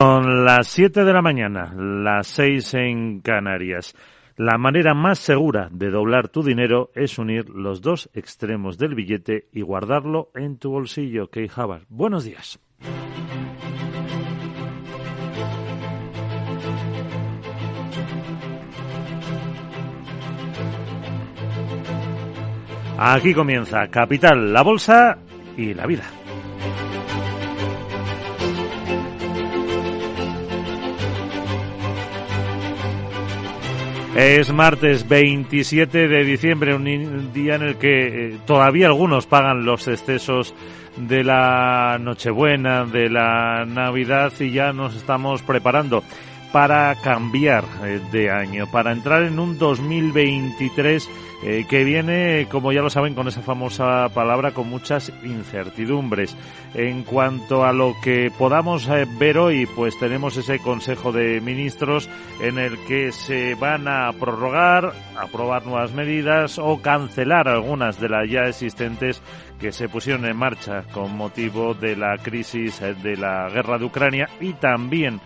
Son las 7 de la mañana, las 6 en Canarias. La manera más segura de doblar tu dinero es unir los dos extremos del billete y guardarlo en tu bolsillo. Key buenos días. Aquí comienza Capital, la Bolsa y la Vida. Es martes 27 de diciembre, un día en el que eh, todavía algunos pagan los excesos de la Nochebuena, de la Navidad y ya nos estamos preparando para cambiar eh, de año, para entrar en un 2023 eh, que viene, como ya lo saben, con esa famosa palabra, con muchas incertidumbres. En cuanto a lo que podamos eh, ver hoy, pues tenemos ese Consejo de Ministros en el que se van a prorrogar, aprobar nuevas medidas o cancelar algunas de las ya existentes que se pusieron en marcha con motivo de la crisis de la guerra de Ucrania y también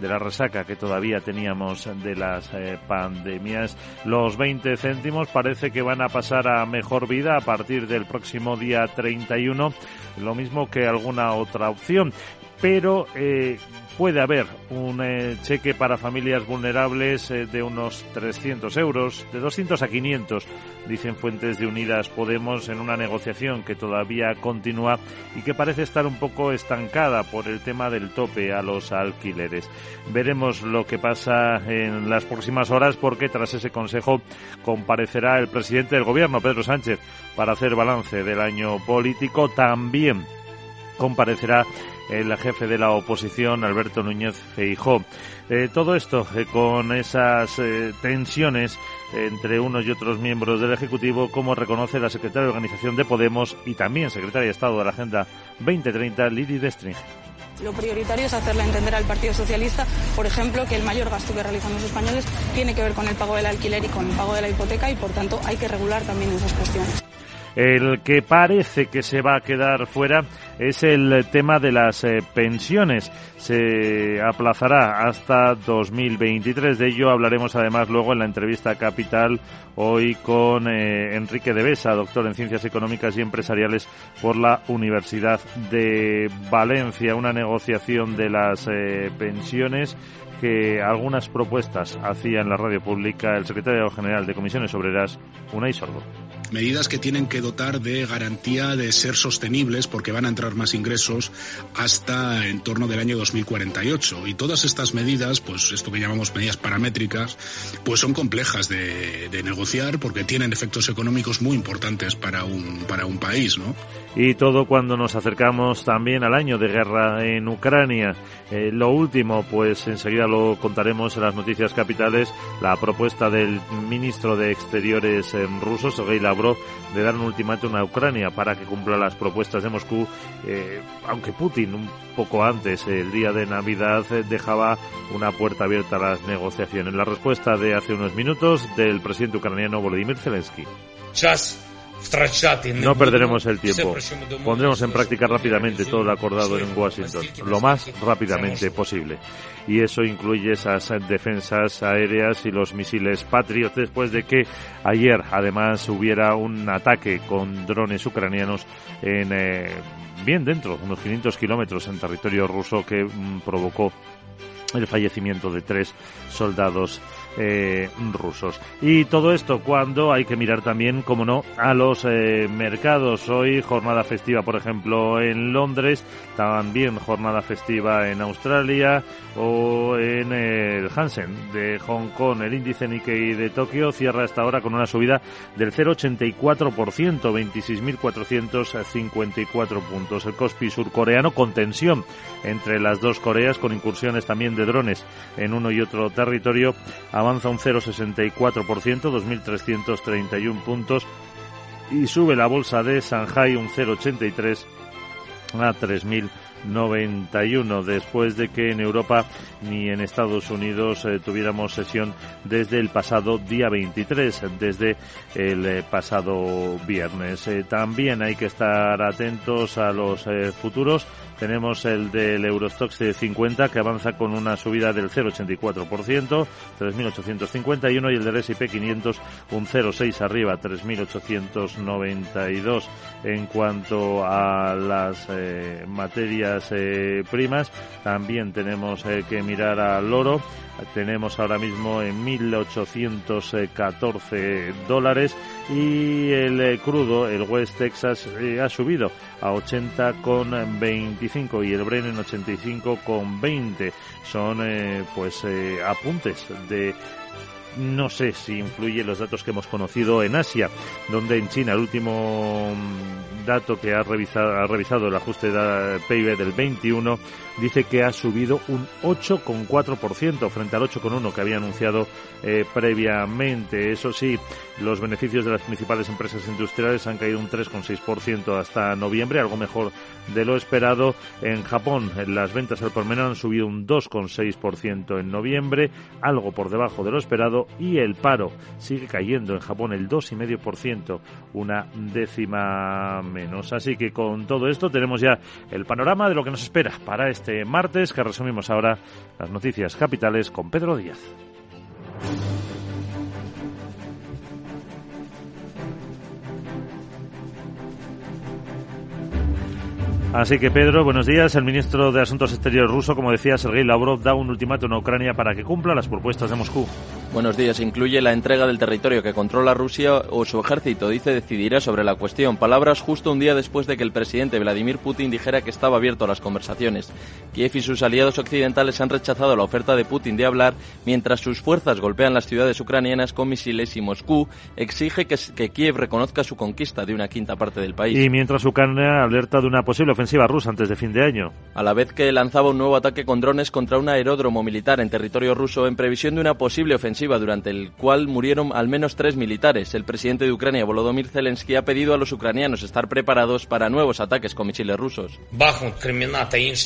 de la resaca que todavía teníamos de las eh, pandemias. Los 20 céntimos parece que van a pasar a mejor vida a partir del próximo día 31, lo mismo que alguna otra opción pero eh, puede haber un eh, cheque para familias vulnerables eh, de unos 300 euros, de 200 a 500, dicen fuentes de Unidas Podemos, en una negociación que todavía continúa y que parece estar un poco estancada por el tema del tope a los alquileres. Veremos lo que pasa en las próximas horas porque tras ese consejo comparecerá el presidente del gobierno, Pedro Sánchez, para hacer balance del año político. También comparecerá el jefe de la oposición, Alberto Núñez Feijó. Eh, todo esto eh, con esas eh, tensiones entre unos y otros miembros del Ejecutivo, como reconoce la secretaria de Organización de Podemos y también secretaria de Estado de la Agenda 2030, Lili Destringe. Lo prioritario es hacerle entender al Partido Socialista, por ejemplo, que el mayor gasto que realizan los españoles tiene que ver con el pago del alquiler y con el pago de la hipoteca y, por tanto, hay que regular también esas cuestiones. El que parece que se va a quedar fuera es el tema de las eh, pensiones. Se aplazará hasta 2023. De ello hablaremos además luego en la entrevista Capital hoy con eh, Enrique de Besa, doctor en Ciencias Económicas y Empresariales por la Universidad de Valencia. Una negociación de las eh, pensiones que algunas propuestas hacía en la radio pública el secretario general de Comisiones Obreras, Unai Sordo medidas que tienen que dotar de garantía de ser sostenibles porque van a entrar más ingresos hasta en torno del año 2048 y todas estas medidas pues esto que llamamos medidas paramétricas pues son complejas de, negociar porque tienen efectos económicos muy importantes para un para un país ¿no? y todo cuando nos acercamos también al año de guerra en Ucrania eh, lo último pues enseguida lo contaremos en las noticias capitales la propuesta del ministro de Exteriores en eh, ruso Sergei Lavrov de dar un ultimátum a Ucrania para que cumpla las propuestas de Moscú, eh, aunque Putin un poco antes, el día de Navidad, eh, dejaba una puerta abierta a las negociaciones. La respuesta de hace unos minutos del presidente ucraniano Volodymyr Zelensky. No perderemos el tiempo. Pondremos en práctica rápidamente todo lo acordado en Washington, lo más rápidamente posible. Y eso incluye esas defensas aéreas y los misiles Patriot después de que ayer además hubiera un ataque con drones ucranianos en eh, bien dentro, unos 500 kilómetros en territorio ruso que mm, provocó el fallecimiento de tres soldados eh, rusos. Y todo esto cuando hay que mirar también, como no, a los eh, mercados. Hoy jornada festiva, por ejemplo, en Londres, también jornada festiva en Australia o en el Hansen de Hong Kong. El índice Nikkei de Tokio cierra esta hora con una subida del 0,84%, 26.454 puntos. El Kospi surcoreano con tensión entre las dos Coreas, con incursiones también de drones en uno y otro territorio, avanza un 0,64%, 2.331 puntos, y sube la bolsa de Shanghai un 0,83 a 3.000 91 después de que en Europa ni en Estados Unidos eh, tuviéramos sesión desde el pasado día 23, desde el eh, pasado viernes. Eh, también hay que estar atentos a los futuros tenemos el del Eurostox 50 que avanza con una subida del 0,84%, 3.851 y el del S&P 500 un 0,6 arriba, 3.892 en cuanto a las eh, eh, primas. También tenemos eh, que mirar al oro. Tenemos ahora mismo en 1.814 dólares y el crudo, el West Texas, ha subido a 80,25 y el Bren en 85,20. Son pues apuntes de no sé si influye los datos que hemos conocido en Asia, donde en China el último dato que ha revisado, ha revisado el ajuste de PIB del 21 dice que ha subido un 8,4% frente al 8,1% que había anunciado eh, previamente. Eso sí, los beneficios de las principales empresas industriales han caído un 3,6% hasta noviembre, algo mejor de lo esperado. En Japón, las ventas al por menor han subido un 2,6% en noviembre, algo por debajo de lo esperado, y el paro sigue cayendo en Japón el 2,5%, una décima menos. Así que con todo esto tenemos ya el panorama de lo que nos espera para este martes, que resumimos ahora las noticias capitales con Pedro Díaz. Así que Pedro, buenos días. El ministro de Asuntos Exteriores ruso, como decía Sergei Lavrov, da un ultimátum a Ucrania para que cumpla las propuestas de Moscú. Buenos días. Incluye la entrega del territorio que controla Rusia o su ejército. Dice decidirá sobre la cuestión. Palabras justo un día después de que el presidente Vladimir Putin dijera que estaba abierto a las conversaciones. Kiev y sus aliados occidentales han rechazado la oferta de Putin de hablar mientras sus fuerzas golpean las ciudades ucranianas con misiles y Moscú exige que, que Kiev reconozca su conquista de una quinta parte del país. Y mientras Ucrania alerta de una posible ofensiva rusa antes de fin de año. A la vez que lanzaba un nuevo ataque con drones contra un aeródromo militar en territorio ruso en previsión de una posible ofensiva durante el cual murieron al menos tres militares. El presidente de Ucrania, Volodymyr Zelensky, ha pedido a los ucranianos estar preparados para nuevos ataques con misiles rusos.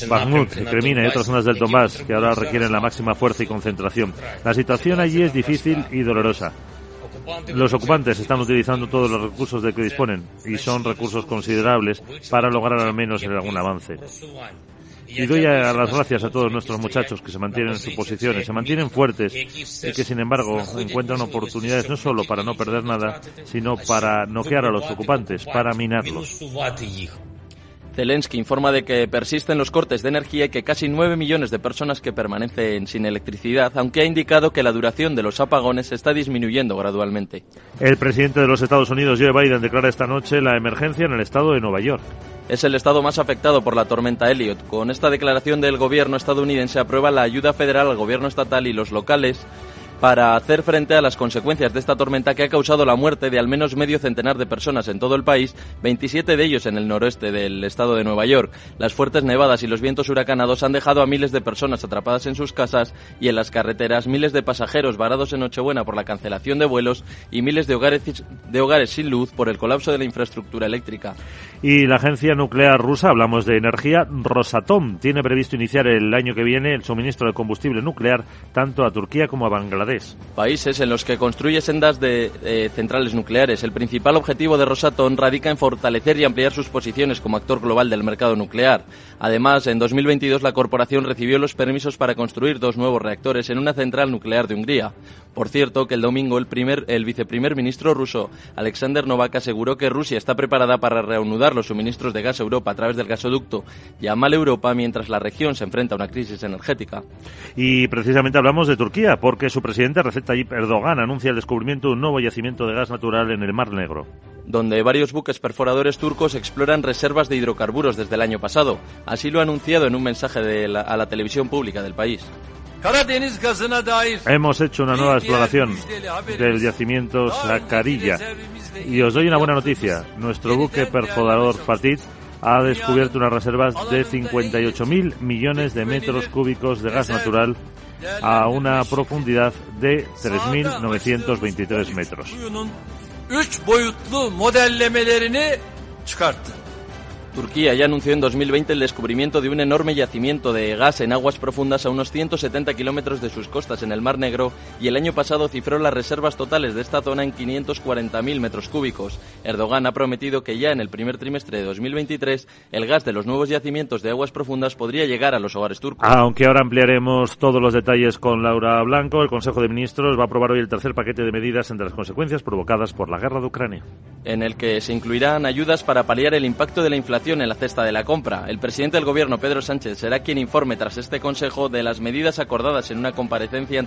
Bakhmut, Kremina y otras zonas del Donbass que ahora requieren la máxima fuerza y concentración. La situación allí es difícil y dolorosa. Los ocupantes están utilizando todos los recursos de que disponen y son recursos considerables para lograr al menos algún avance. Y doy a las gracias a todos nuestros muchachos que se mantienen en sus posiciones, se mantienen fuertes y que sin embargo encuentran oportunidades no solo para no perder nada, sino para noquear a los ocupantes, para minarlos. Zelensky informa de que persisten los cortes de energía y que casi 9 millones de personas que permanecen sin electricidad, aunque ha indicado que la duración de los apagones está disminuyendo gradualmente. El presidente de los Estados Unidos, Joe Biden, declara esta noche la emergencia en el estado de Nueva York. Es el estado más afectado por la tormenta Elliot. Con esta declaración del gobierno estadounidense aprueba la ayuda federal al gobierno estatal y los locales para hacer frente a las consecuencias de esta tormenta que ha causado la muerte de al menos medio centenar de personas en todo el país, 27 de ellos en el noroeste del estado de Nueva York. Las fuertes nevadas y los vientos huracanados han dejado a miles de personas atrapadas en sus casas y en las carreteras, miles de pasajeros varados en Nochebuena por la cancelación de vuelos y miles de hogares, de hogares sin luz por el colapso de la infraestructura eléctrica. Y la agencia nuclear rusa, hablamos de energía, Rosatom, tiene previsto iniciar el año que viene el suministro de combustible nuclear tanto a Turquía como a Bangladesh. Países en los que construye sendas de eh, centrales nucleares. El principal objetivo de Rosatom radica en fortalecer y ampliar sus posiciones como actor global del mercado nuclear. Además, en 2022 la corporación recibió los permisos para construir dos nuevos reactores en una central nuclear de Hungría. Por cierto, que el domingo el, primer, el viceprimer ministro ruso, Alexander Novak, aseguró que Rusia está preparada para reanudar los suministros de gas a Europa a través del gasoducto Yamal Europa mientras la región se enfrenta a una crisis energética. Y precisamente hablamos de Turquía, porque su presidente Recep Tayyip Erdogan anuncia el descubrimiento de un nuevo yacimiento de gas natural en el Mar Negro donde varios buques perforadores turcos exploran reservas de hidrocarburos desde el año pasado. Así lo ha anunciado en un mensaje a la televisión pública del país. Hemos hecho una nueva exploración del yacimiento Sakarilla y os doy una buena noticia. Nuestro buque perforador Fatih ha descubierto unas reservas de 58.000 millones de metros cúbicos de gas natural a una profundidad de 3.923 metros. Turquía ya anunció en 2020 el descubrimiento de un enorme yacimiento de gas en aguas profundas a unos 170 kilómetros de sus costas en el Mar Negro y el año pasado cifró las reservas totales de esta zona en 540.000 metros cúbicos. Erdogan ha prometido que ya en el primer trimestre de 2023 el gas de los nuevos yacimientos de aguas profundas podría llegar a los hogares turcos. Aunque ahora ampliaremos todos los detalles con Laura Blanco, el Consejo de Ministros va a aprobar hoy el tercer paquete de medidas entre las consecuencias provocadas por la guerra de Ucrania. En el que se incluirán ayudas para paliar el impacto de la inflación en la cesta de la compra. El presidente del gobierno, Pedro Sánchez, será quien informe tras este consejo de las medidas acordadas en una comparecencia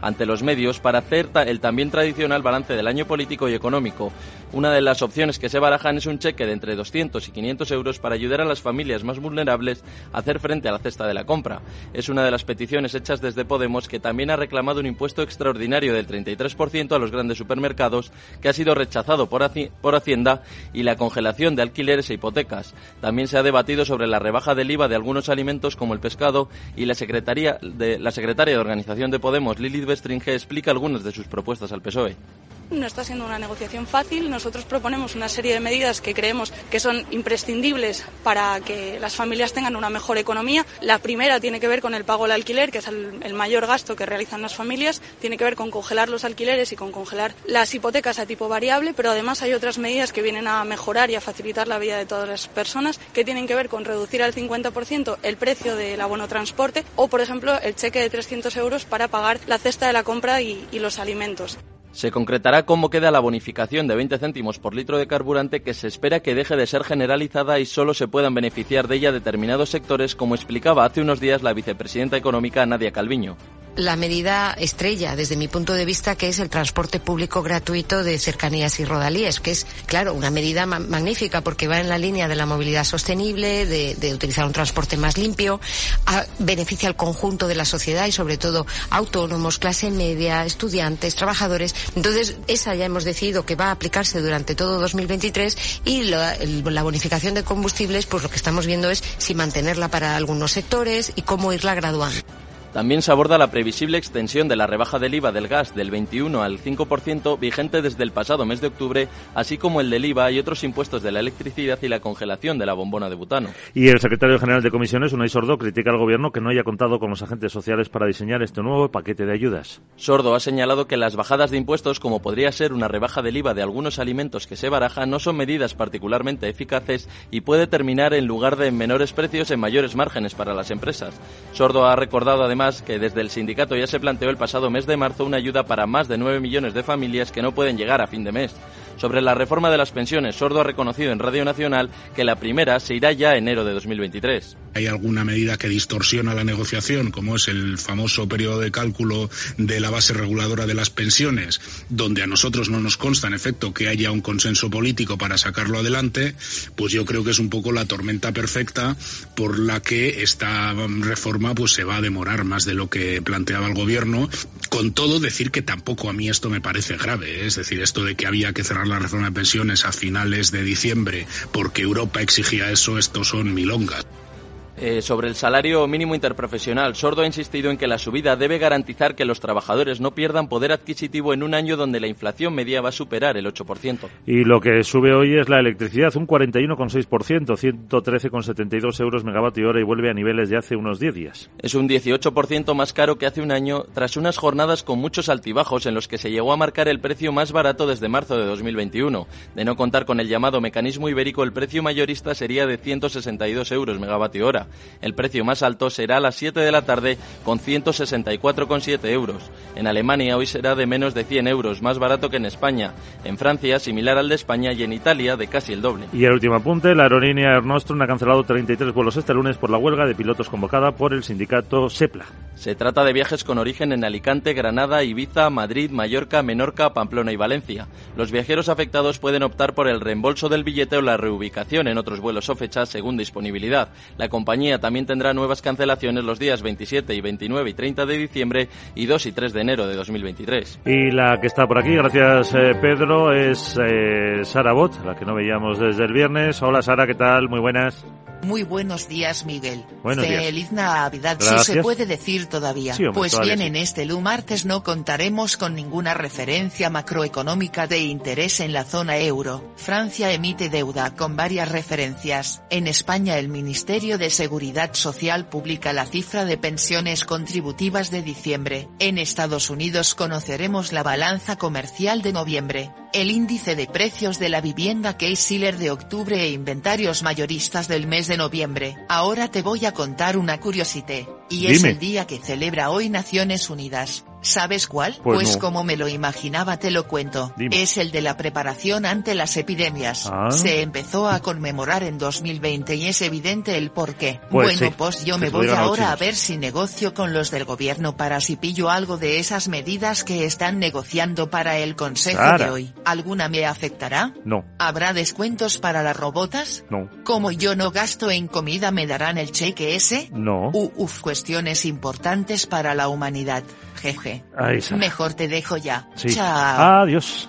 ante los medios para hacer el también tradicional balance del año político y económico. Una de las opciones que se barajan es un cheque de entre 200 y 500 euros para ayudar a las familias más vulnerables a hacer frente a la cesta de la compra. Es una de las peticiones hechas desde Podemos que también ha reclamado un impuesto extraordinario del 33% a los grandes supermercados que ha sido rechazado por Hacienda y la congelación de alquileres e hipotecas. También se ha debatido sobre la rebaja del IVA de algunos alimentos como el pescado y la, secretaria de, la secretaria de Organización de Podemos, Lilith Bestringe, explica algunas de sus propuestas al PSOE. No está siendo una negociación fácil. Nosotros proponemos una serie de medidas que creemos que son imprescindibles para que las familias tengan una mejor economía. La primera tiene que ver con el pago del alquiler, que es el, mayor gasto que realizan las familias. Tiene que ver con congelar los alquileres y con congelar las hipotecas a tipo variable, pero además hay otras medidas que vienen a mejorar y a facilitar la vida de todas las personas, que tienen que ver con reducir al 50% el precio del abono transporte o, por ejemplo, el cheque de 300 euros para pagar la cesta de la compra y los alimentos. Se concretará cómo queda la bonificación de 20 céntimos por litro de carburante que se espera que deje de ser generalizada y solo se puedan beneficiar de ella determinados sectores, como explicaba hace unos días la vicepresidenta económica Nadia Calviño la medida estrella desde mi punto de vista que es el transporte público gratuito de cercanías y rodalíes, que es, claro, una medida magnífica porque va en la línea de la movilidad sostenible, de, utilizar un transporte más limpio, beneficia al conjunto de la sociedad y sobre todo autónomos, clase media, estudiantes, trabajadores. Entonces, esa ya hemos decidido que va a aplicarse durante todo 2023 y la, la bonificación de combustibles, pues lo que estamos viendo es si mantenerla para algunos sectores y cómo irla graduando. También se aborda la previsible extensión de la rebaja del IVA del gas del 21 al 5% vigente desde el pasado mes de octubre, así como el del IVA y otros impuestos de la electricidad y la congelación de la bombona de butano. Y el secretario general de Comisiones, Unai Sordo, critica al Gobierno que no haya contado con los agentes sociales para diseñar este nuevo paquete de ayudas. Sordo ha señalado que las bajadas de impuestos, como podría ser una rebaja del IVA de algunos alimentos que se barajan, no son medidas particularmente eficaces y puede terminar en lugar de en menores precios en mayores márgenes para las empresas. Sordo ha recordado además que desde el sindicato ya se planteó el pasado mes de marzo una ayuda para más de 9 millones de familias que no pueden llegar a fin de mes. Sobre la reforma de las pensiones, Sordo ha reconocido en Radio Nacional que la primera se irá ya enero de 2023. Hay alguna medida que distorsiona la negociación, como es el famoso periodo de cálculo de la base reguladora de las pensiones, donde a nosotros no nos consta, en efecto, que haya un consenso político para sacarlo adelante, pues yo creo que es un poco la tormenta perfecta por la que esta reforma pues se va a demorar más de lo que planteaba el gobierno. Con todo, decir que tampoco a mí esto me parece grave, ¿eh? es decir, esto de que había que cerrar la reforma de pensiones a finales de diciembre porque Europa exigía eso, estos son milongas. Eh, sobre el salario mínimo interprofesional, Sordo ha insistido en que la subida debe garantizar que los trabajadores no pierdan poder adquisitivo en un año donde la inflación media va a superar el 8%. Y lo que sube hoy es la electricidad, un 41,6%, 113,72 euros megavatio hora y vuelve a niveles de hace unos 10 días. Es un 18% más caro que hace un año, tras unas jornadas con muchos altibajos en los que se llegó a marcar el precio más barato desde marzo de 2021. De no contar con el llamado mecanismo ibérico, el precio mayorista sería de 162 euros megavatio hora. El precio más alto será a las 7 de la tarde con 164,7 euros. En Alemania hoy será de menos de 100 euros, más barato que en España. En Francia, similar al de España y en Italia, de casi el doble. Y el último apunte, la aerolínea Air Nostrum ha cancelado 33 vuelos este lunes por la huelga de pilotos convocada por el sindicato SEPLA. Se trata de viajes con origen en Alicante, Granada, Ibiza, Madrid, Mallorca, Menorca, Pamplona y Valencia. Los viajeros afectados pueden optar por el reembolso del billete o la reubicación en otros vuelos o fechas según disponibilidad. La compañía también tendrá nuevas cancelaciones los días 27 y 29 y 30 de diciembre y 2 y 3 de enero de 2023. Y la que está por aquí, gracias eh, Pedro, es eh, Sara Bot, la que no veíamos desde el viernes. Hola Sara, ¿qué tal? Muy buenas. Muy buenos días, Miguel. Buenos días. Feliz Navidad, si Gracias. se puede decir todavía. Sí, hombre, pues todavía bien, sí. en este Lu martes no contaremos con ninguna referencia macroeconómica de interés en la zona euro. Francia emite deuda con varias referencias. En España el Ministerio de Seguridad Social publica la cifra de pensiones contributivas de diciembre. En Estados Unidos conoceremos la balanza comercial de noviembre. El índice de precios de la vivienda Case-Shiller de octubre e inventarios mayoristas del mes de noviembre. Ahora te voy a contar una curiosité. Y es Dime. el día que celebra hoy Naciones Unidas. ¿Sabes cuál? Pues no. como me lo imaginaba te lo cuento. Dime. Es el de la preparación ante las epidemias. Ah. Se empezó a conmemorar en 2020 y es evidente el por qué. Pues bueno, sí, pues yo que me voy ahora a ver si negocio con los del gobierno para si pillo algo de esas medidas que están negociando para el consejo Sara. de hoy. ¿Alguna me afectará? No, ¿Habrá descuentos para las robotas? no, Como yo no gasto en comida, ¿me darán el cheque ese? no. Uf, cuestiones importantes para la humanidad. Jeje. Ahí está. Mejor te dejo ya. Sí. Chao. Adiós.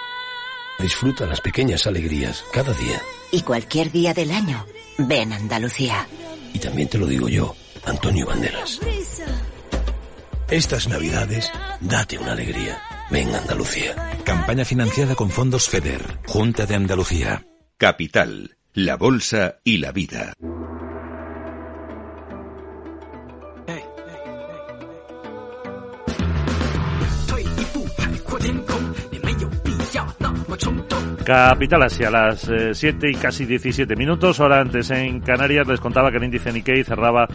Disfruta las pequeñas alegrías cada día. Y cualquier día del año, ven Andalucía. Y también te lo digo yo, Antonio Banderas. Estas navidades, date una alegría. Ven Andalucía. Campaña financiada con fondos FEDER, Junta de Andalucía. Capital, la Bolsa y la Vida. Capital Asia, a las 7 y casi 17 minutos. Hora antes en Canarias les contaba que el índice Nikkei cerraba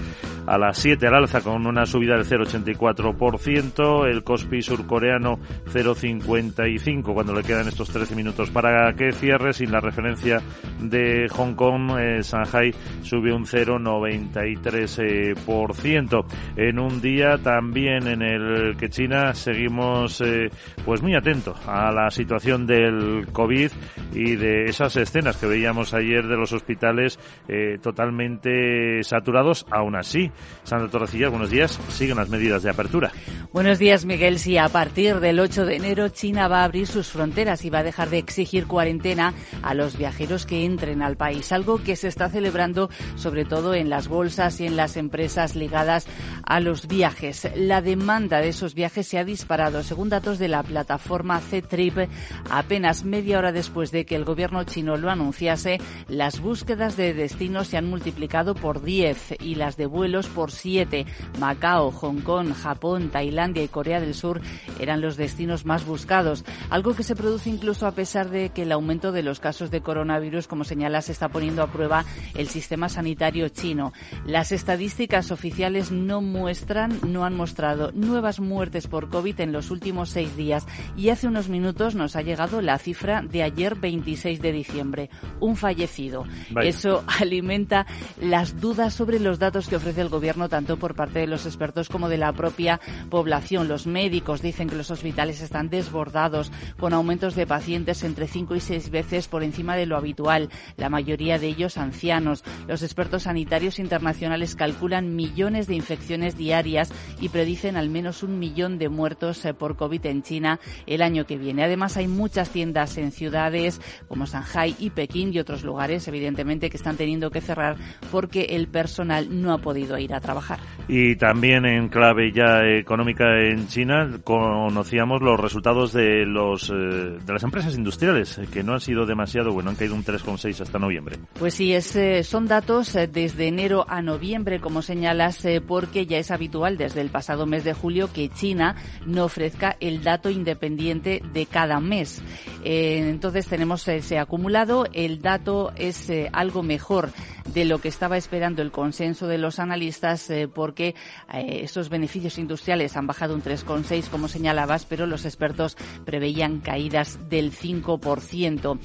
a las 7 al alza con una subida del 0,84%. El Kospi surcoreano 0,55 cuando le quedan estos 13 minutos para que cierre. Sin la referencia de Hong Kong, eh, Shanghai sube un 0,93%. En un día también en el que China seguimos eh, pues muy atentos a la situación del COVID y de esas escenas que veíamos ayer de los hospitales eh, totalmente saturados. Aún así, Sandra Torrecilla, buenos días. Siguen las medidas de apertura. Buenos días, Miguel. Sí, a partir del 8 de enero China va a abrir sus fronteras y va a dejar de exigir cuarentena a los viajeros que entren al país, algo que se está celebrando sobre todo en las bolsas y en las empresas ligadas a los viajes. La demanda de esos viajes se ha disparado, según datos de la plataforma C-Trip, apenas media hora después de que el gobierno chino lo anunciase, las búsquedas de destinos se han multiplicado por 10 y las de vuelos por 7. Macao, Hong Kong, Japón, Tailandia y Corea del Sur eran los destinos más buscados, algo que se produce incluso a pesar de que el aumento de los casos de coronavirus, como señala, se está poniendo a prueba el sistema sanitario chino. Las estadísticas oficiales no muestran, no han mostrado nuevas muertes por COVID en los últimos seis días y hace unos minutos nos ha llegado la cifra de ayer 26 de diciembre, un fallecido. Vaya. Eso alimenta las dudas sobre los datos que ofrece el gobierno tanto por parte de los expertos como de la propia población. Los médicos dicen que los hospitales están desbordados con aumentos de pacientes entre 5 y 6 veces por encima de lo habitual, la mayoría de ellos ancianos. Los expertos sanitarios internacionales calculan millones de infecciones diarias y predicen al menos un millón de muertos eh, por COVID en China el año que viene. Además, hay muchas tiendas en ciudades como Shanghai y Pekín y otros lugares, evidentemente, que están teniendo que cerrar porque el personal no ha podido ir a trabajar. Y también en clave ya económica en China conocíamos los resultados de los eh, de las empresas industriales eh, que no han sido demasiado bueno, han caído un 3,6 hasta noviembre. Pues sí, es, eh, son datos desde enero a noviembre, como señalas, porque ya es habitual desde el pasado mes de julio que China no ofrezca el dato independiente de cada mes. Eh, entonces tenemos ese acumulado, el dato es eh, algo mejor de lo que estaba esperando el consenso de los analistas eh, porque eh, esos beneficios industriales han bajado un 3,6 como señalabas, pero los expertos preveían caídas del 5%.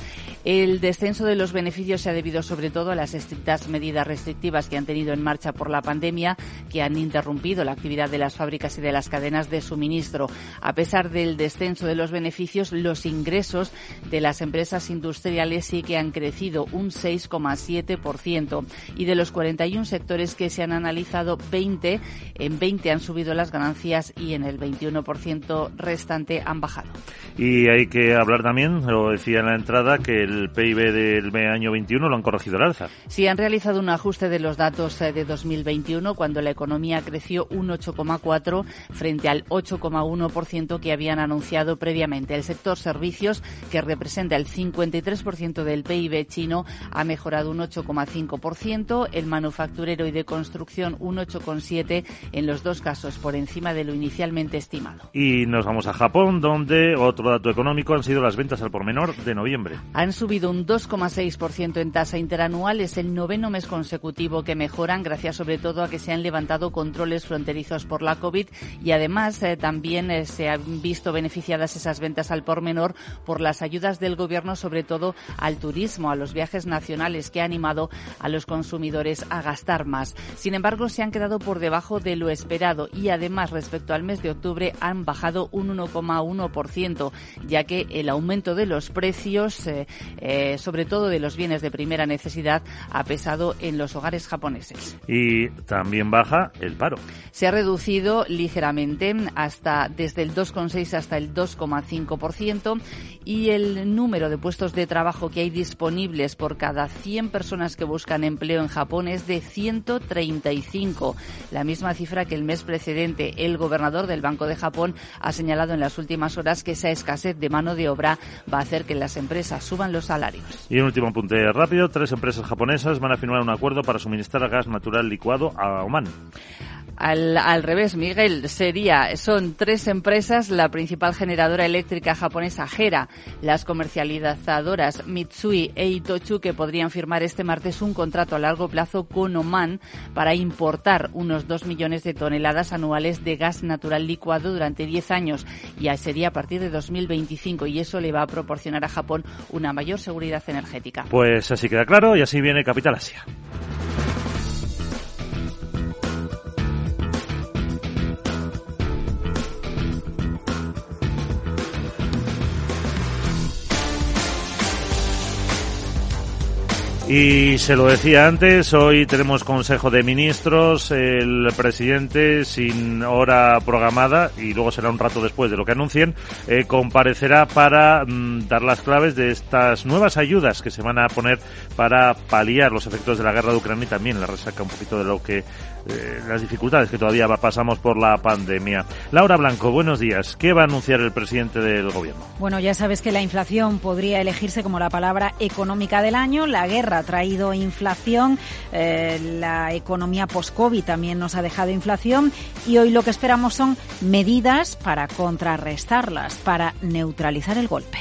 El descenso de los beneficios se ha debido sobre todo a las estrictas medidas restrictivas que han tenido en marcha por la pandemia, que han interrumpido la actividad de las fábricas y de las cadenas de suministro. A pesar del descenso de los beneficios, los ingresos de las empresas industriales sí que han crecido un 6,7% y de los 41 sectores que se han analizado, 20 en 20 han subido las ganancias y en el 21% restante han bajado. Y hay que hablar también, lo decía en la entrada, que el PIB del año 21 lo han corregido al alza. Sí, han realizado un ajuste de los datos eh, de 2021 cuando la economía creció un 8,4 frente al 8,1% que habían anunciado previamente. El sector servicios, que representa el 53% del PIB chino, ha mejorado un 8,5%, el manufacturero y de construcción un 8,7%, en los dos casos por encima de lo inicialmente estimado. Y nos vamos a Japón, donde otro dato económico han sido las ventas al por menor de noviembre. Han subido un 2,6% en tasa interanual, es el noveno mes consecutivo que mejoran, gracias sobre todo a que se han levantado controles fronterizos por la COVID y además eh, también eh, se han visto beneficiadas esas ventas al por menor por las ayudas del gobierno, sobre todo al turismo, a los viajes nacionales, que ha animado a los consumidores a gastar más. Sin embargo, se han quedado por debajo de lo esperado y además respecto al mes de octubre han bajado un 1,1%, ya que el aumento de los precios, eh, eh, sobre todo de los bienes de primera necesidad, ha pesado en los hogares japoneses. Y también baja el paro. Se ha reducido ligeramente hasta desde el 2,6 hasta el 2,5% y el número de puestos de trabajo que hay disponibles por cada 100 personas que buscan empleo en Japón es de 135, la misma cifra que el mes precedente. El gobernador del Banco de Japón ha señalado en las últimas horas que esa escasez de mano de obra va a hacer que las empresas suban los salarios. Y un último apunte rápido, tres empresas japonesas van a firmar un acuerdo para suministrar gas natural licuado a Oman. Al, al, revés, Miguel, sería, son tres empresas, la principal generadora eléctrica japonesa Gera, las comercializadoras Mitsui e Itochu, que podrían firmar este martes un contrato a largo plazo con Oman para importar unos dos millones de toneladas anuales de gas natural licuado durante 10 años. Ya sería a partir de 2025 y eso le va a proporcionar a Japón una mayor seguridad energética. Pues así queda claro y así viene Capital Asia. Y se lo decía antes, hoy tenemos Consejo de Ministros, el presidente sin hora programada y luego será un rato después de lo que anuncien, eh, comparecerá para mm, dar las claves de estas nuevas ayudas que se van a poner para paliar los efectos de la guerra de Ucrania y también la resaca un poquito de lo que eh, las dificultades que todavía pasamos por la pandemia. Laura Blanco, buenos días. ¿Qué va a anunciar el presidente del gobierno? Bueno, ya sabes que la inflación podría elegirse como la palabra económica del año. La guerra ha traído inflación. Eh, la economía post-COVID también nos ha dejado inflación. Y hoy lo que esperamos son medidas para contrarrestarlas, para neutralizar el golpe.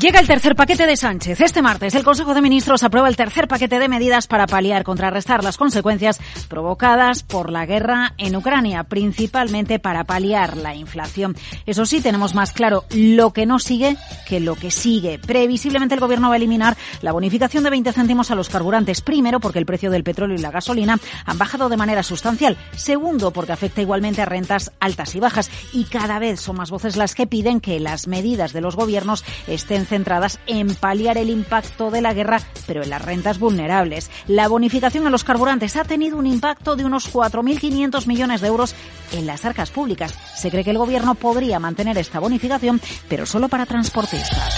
Llega el tercer paquete de Sánchez. Este martes el Consejo de Ministros aprueba el tercer paquete de medidas para paliar, contrarrestar las consecuencias provocadas por la guerra en Ucrania, principalmente para paliar la inflación. Eso sí, tenemos más claro lo que no sigue que lo que sigue. Previsiblemente el Gobierno va a eliminar la bonificación de 20 céntimos a los carburantes. Primero, porque el precio del petróleo y la gasolina han bajado de manera sustancial. Segundo, porque afecta igualmente a rentas altas y bajas. Y cada vez son más voces las que piden que las medidas de los gobiernos estén centradas en paliar el impacto de la guerra, pero en las rentas vulnerables. La bonificación a los carburantes ha tenido un impacto de unos 4.500 millones de euros en las arcas públicas. Se cree que el gobierno podría mantener esta bonificación, pero solo para transportistas.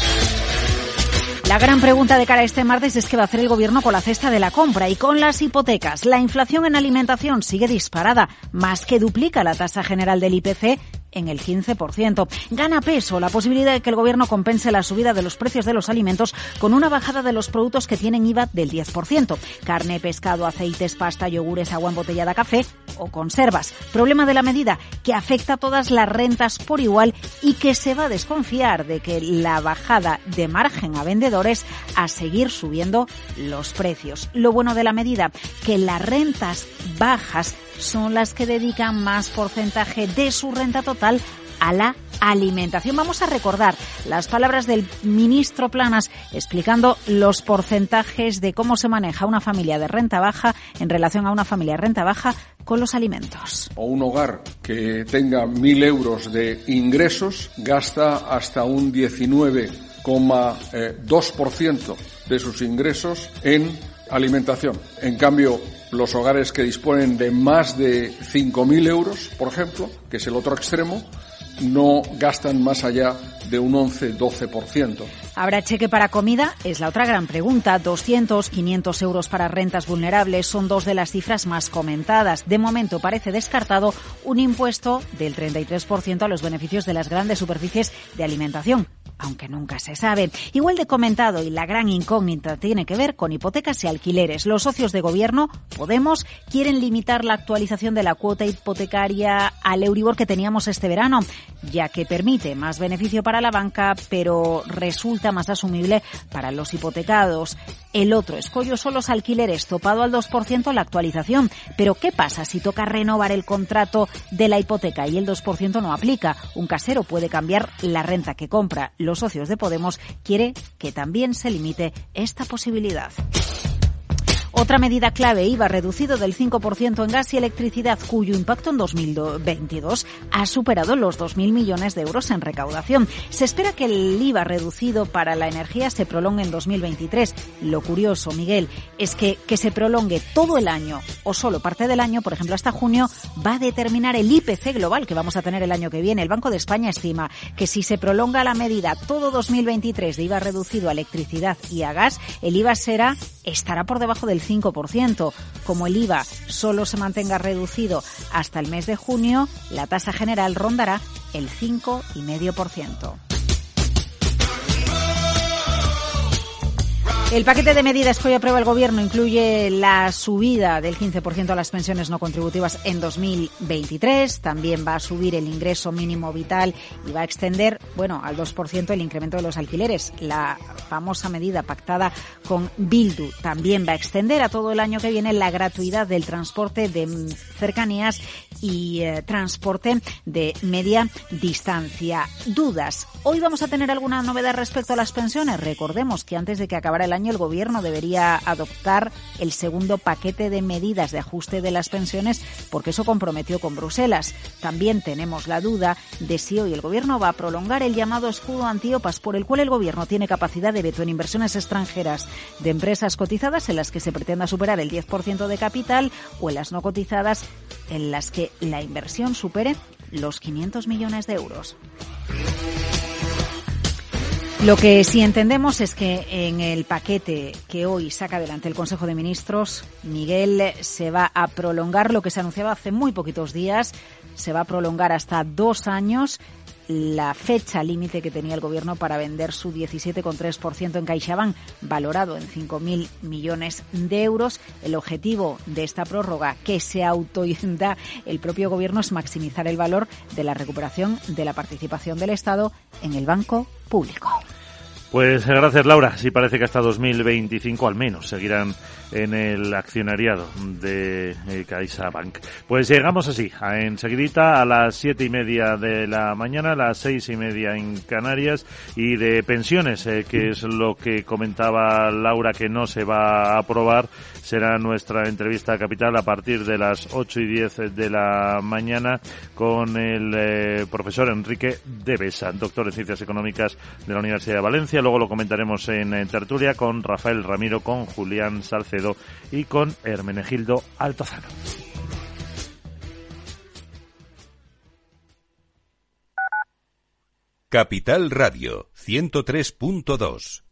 La gran pregunta de cara a este martes es qué va a hacer el gobierno con la cesta de la compra y con las hipotecas. La inflación en alimentación sigue disparada, más que duplica la tasa general del IPC en el 15%. Gana peso la posibilidad de que el gobierno compense la subida de los precios de los alimentos con una bajada de los productos que tienen IVA del 10%. Carne, pescado, aceites, pasta, yogures, agua embotellada, café o conservas. Problema de la medida que afecta a todas las rentas por igual y que se va a desconfiar de que la bajada de margen a vendedores a seguir subiendo los precios. Lo bueno de la medida que las rentas bajas son las que dedican más porcentaje de su renta total a la alimentación. Vamos a recordar las palabras del ministro Planas explicando los porcentajes de cómo se maneja una familia de renta baja en relación a una familia de renta baja con los alimentos. O un hogar que tenga mil euros de ingresos gasta hasta un 19,2% de sus ingresos en alimentación. En cambio, los hogares que disponen de más de 5.000 euros, por ejemplo, que es el otro extremo, no gastan más allá de un 11-12%. ¿Habrá cheque para comida? Es la otra gran pregunta. 200, 500 euros para rentas vulnerables son dos de las cifras más comentadas. De momento parece descartado un impuesto del 33% a los beneficios de las grandes superficies de alimentación aunque nunca se sabe. Igual de comentado y la gran incógnita tiene que ver con hipotecas y alquileres. Los socios de gobierno, Podemos, quieren limitar la actualización de la cuota hipotecaria al Euribor que teníamos este verano, ya que permite más beneficio para la banca, pero resulta más asumible para los hipotecados. El otro escollo son los alquileres, topado al 2% la actualización. Pero ¿qué pasa si toca renovar el contrato de la hipoteca y el 2% no aplica? Un casero puede cambiar la renta que compra los socios de Podemos quiere que también se limite esta posibilidad. Otra medida clave, IVA reducido del 5% en gas y electricidad, cuyo impacto en 2022 ha superado los 2.000 millones de euros en recaudación. Se espera que el IVA reducido para la energía se prolongue en 2023. Lo curioso, Miguel, es que que se prolongue todo el año o solo parte del año, por ejemplo hasta junio, va a determinar el IPC global que vamos a tener el año que viene. El Banco de España estima que si se prolonga la medida todo 2023 de IVA reducido a electricidad y a gas, el IVA será estará por debajo del 5%. Como el IVA solo se mantenga reducido hasta el mes de junio, la tasa general rondará el 5,5%. El paquete de medidas que hoy aprueba el Gobierno incluye la subida del 15% a las pensiones no contributivas en 2023. También va a subir el ingreso mínimo vital y va a extender, bueno, al 2% el incremento de los alquileres. La famosa medida pactada con Bildu también va a extender a todo el año que viene la gratuidad del transporte de cercanías y eh, transporte de media distancia. Dudas. Hoy vamos a tener alguna novedad respecto a las pensiones. Recordemos que antes de que acabara el año el Gobierno debería adoptar el segundo paquete de medidas de ajuste de las pensiones porque eso comprometió con Bruselas. También tenemos la duda de si hoy el Gobierno va a prolongar el llamado escudo antiopas por el cual el Gobierno tiene capacidad de veto en inversiones extranjeras de empresas cotizadas en las que se pretenda superar el 10% de capital o en las no cotizadas en las que la inversión supere los 500 millones de euros. Lo que sí entendemos es que en el paquete que hoy saca adelante el Consejo de Ministros, Miguel se va a prolongar lo que se anunciaba hace muy poquitos días, se va a prolongar hasta dos años la fecha límite que tenía el gobierno para vender su 17,3% en CaixaBank, valorado en 5.000 millones de euros. El objetivo de esta prórroga que se autoinda el propio gobierno es maximizar el valor de la recuperación de la participación del Estado en el banco público. Pues gracias Laura, sí parece que hasta 2025 al menos seguirán en el accionariado de eh, CaixaBank. Pues llegamos así, a, enseguidita a las siete y media de la mañana, a las seis y media en Canarias y de pensiones, eh, que es lo que comentaba Laura que no se va a aprobar, será nuestra entrevista capital a partir de las ocho y diez de la mañana con el eh, profesor Enrique Devesa, doctor en Ciencias Económicas de la Universidad de Valencia luego lo comentaremos en, tertulia con Rafael Ramiro, con Julián Salcedo y con Hermenegildo Altozano. Capital Radio 103.2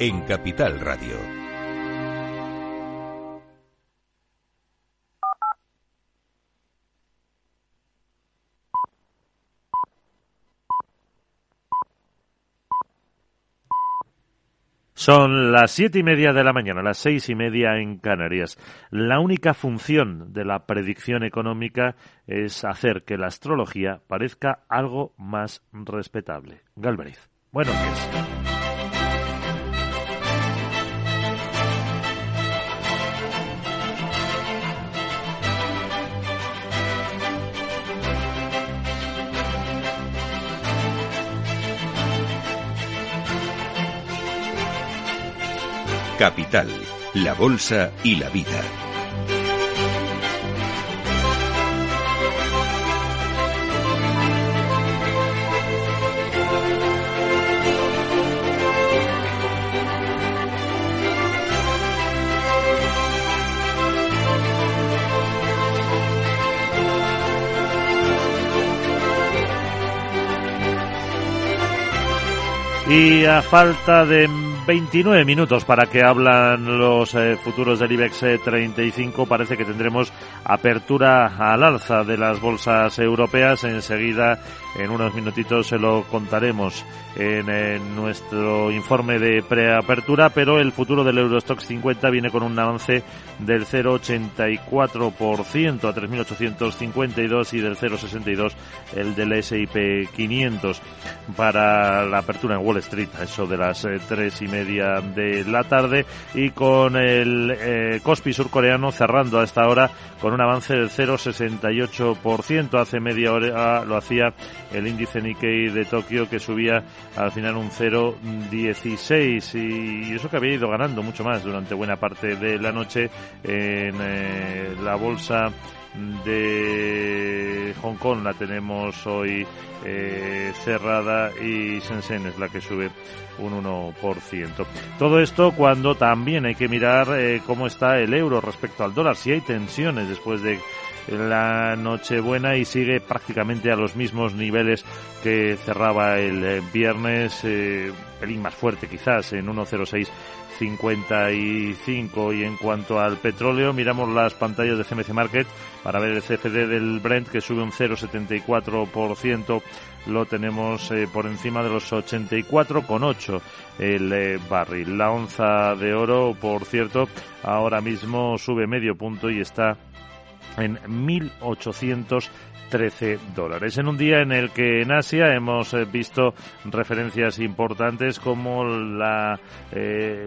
en Capital Radio. Son las siete y media de la mañana, las seis y media en Canarias. La única función de la predicción económica es hacer que la astrología parezca algo más respetable. Galveriz, buenos días. Capital, la Bolsa y la Vida. Y a falta de 29 minutos para que hablan los eh, futuros del IBEX 35. Eh, Parece que tendremos apertura al alza de las bolsas europeas. Enseguida, en unos minutitos, se lo contaremos en, nuestro informe de preapertura. Pero el futuro del Eurostox 50 viene con un avance del 0,84% a 3.852 y del 0,62 el del S&P 500 para la apertura en Wall Street, eso de las 3 eh, y media de la tarde y con el eh, surcoreano cerrando a esta hora con un avance del 0,68%. Hace media hora lo hacía el índice Nikkei de Tokio que subía al final un 0,16 y eso que había ido ganando mucho más durante buena parte de la noche en eh, la bolsa de Hong Kong la tenemos hoy eh, cerrada y Shenzhen es la que sube un 1%. Todo esto cuando también hay que mirar eh, cómo está el euro respecto al dólar, si hay tensiones después de la Nochebuena y sigue prácticamente a los mismos niveles que cerraba el eh, viernes, eh, pelín más fuerte quizás, en 1.06 55 y en cuanto al petróleo miramos las pantallas de CMC Market para ver el CFD del Brent que sube un 0,74% lo tenemos eh, por encima de los 84,8 el eh, barril. La onza de oro por cierto ahora mismo sube medio punto y está en 1800 13 dólares. En un día en el que en Asia hemos eh, visto referencias importantes como la eh,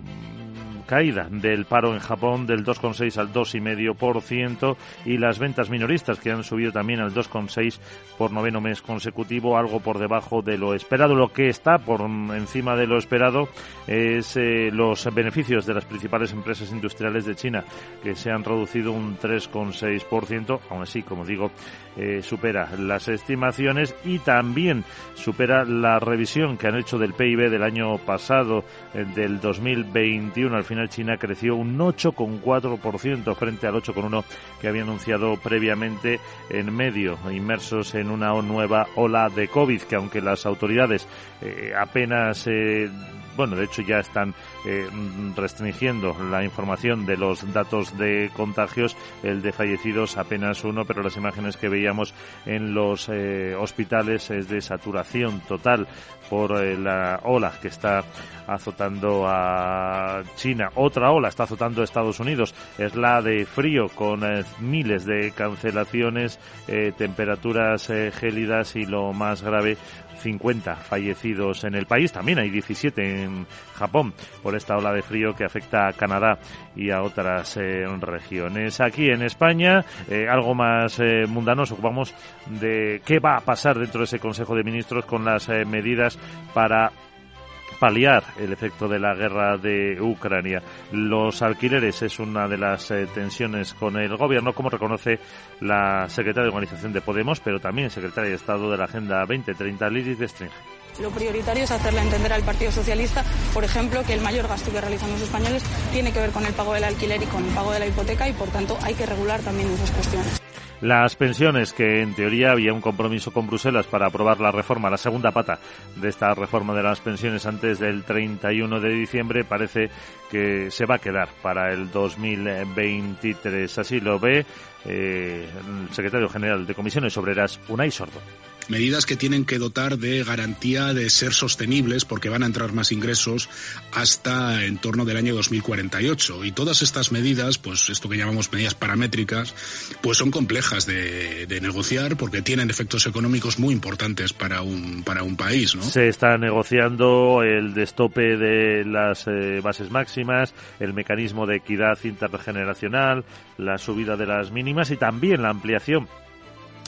caída del paro en Japón del 2,6 al 2,5% y las ventas minoristas que han subido también al 2,6 por noveno mes consecutivo, algo por debajo de lo esperado. Lo que está por encima de lo esperado es eh, los beneficios de las principales empresas industriales de China, que se han reducido un 3,6%, aún así, como digo, eh, supera las estimaciones y también supera la revisión que han hecho del PIB del año pasado, eh, del 2021 al final China creció un 8,4% frente al 8,1% que había anunciado previamente en medio, inmersos en una nueva ola de COVID, que aunque las autoridades eh, apenas eh, bueno, de hecho ya están eh, restringiendo la información de los datos de contagios, el de fallecidos apenas uno, pero las imágenes que veíamos en los eh, hospitales es de saturación total por eh, la ola que está azotando a China. Otra ola está azotando Estados Unidos. Es la de frío con miles de cancelaciones, temperaturas gélidas y lo más grave, 50 fallecidos en el país. También hay 17 en Japón por esta ola de frío que afecta a Canadá y a otras regiones. Aquí en España, algo más mundano, nos ocupamos de qué va a pasar dentro de ese Consejo de Ministros con las medidas para paliar el efecto de la guerra de Ucrania. Los alquileres es una de las eh, tensiones con el gobierno, como reconoce la secretaria de Organización de Podemos, pero también secretaria de Estado de la Agenda 2030, Lidis de String. Lo prioritario es hacerle entender al Partido Socialista, por ejemplo, que el mayor gasto que realizan los españoles tiene que ver con el pago del alquiler y con el pago de la hipoteca y, por tanto, hay que regular también esas cuestiones. Las pensiones, que en teoría había un compromiso con Bruselas para aprobar la reforma, la segunda pata de esta reforma de las pensiones antes del 31 de diciembre, parece que se va a quedar para el 2023. Así lo ve eh, el secretario general de Comisiones Obreras, Unai Sordo medidas que tienen que dotar de garantía de ser sostenibles porque van a entrar más ingresos hasta en torno del año 2048 y todas estas medidas pues esto que llamamos medidas paramétricas pues son complejas de, negociar porque tienen efectos económicos muy importantes para un para un país ¿no? se está negociando el destope de las eh, bases máximas el mecanismo de equidad intergeneracional la subida de las mínimas y también la ampliación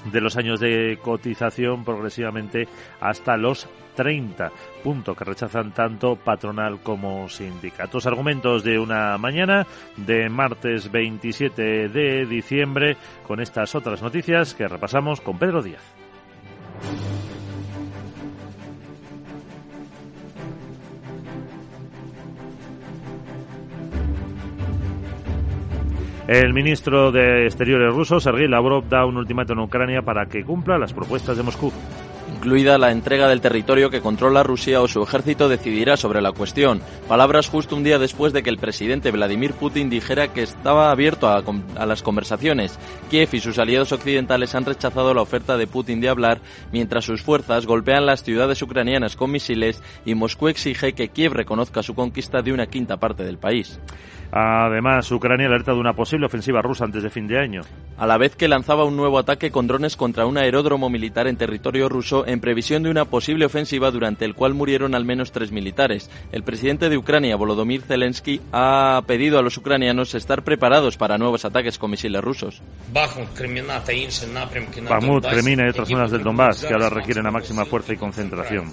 de los años de cotización progresivamente hasta los 30, punto que rechazan tanto patronal como sindicatos. Argumentos de una mañana de martes 27 de diciembre con estas otras noticias que repasamos con Pedro Díaz. El ministro de Exteriores ruso, Sergei Lavrov, da un ultimátum a Ucrania para que cumpla las propuestas de Moscú incluida la entrega del territorio que controla Rusia o su ejército decidirá sobre la cuestión. Palabras justo un día después de que el presidente Vladimir Putin dijera que estaba abierto a, a, las conversaciones. Kiev y sus aliados occidentales han rechazado la oferta de Putin de hablar mientras sus fuerzas golpean las ciudades ucranianas con misiles y Moscú exige que Kiev reconozca su conquista de una quinta parte del país. Además, Ucrania alerta de una posible ofensiva rusa antes de fin de año. A la vez que lanzaba un nuevo ataque con drones contra un aeródromo militar en territorio ruso en previsión de una posible ofensiva durante el cual murieron al menos tres militares. El presidente de Ucrania, Volodymyr Zelensky, ha pedido a los ucranianos estar preparados para nuevos ataques con misiles rusos. Bakhmut, Kremina y otras zonas del Donbass que ahora requieren la máxima fuerza y concentración.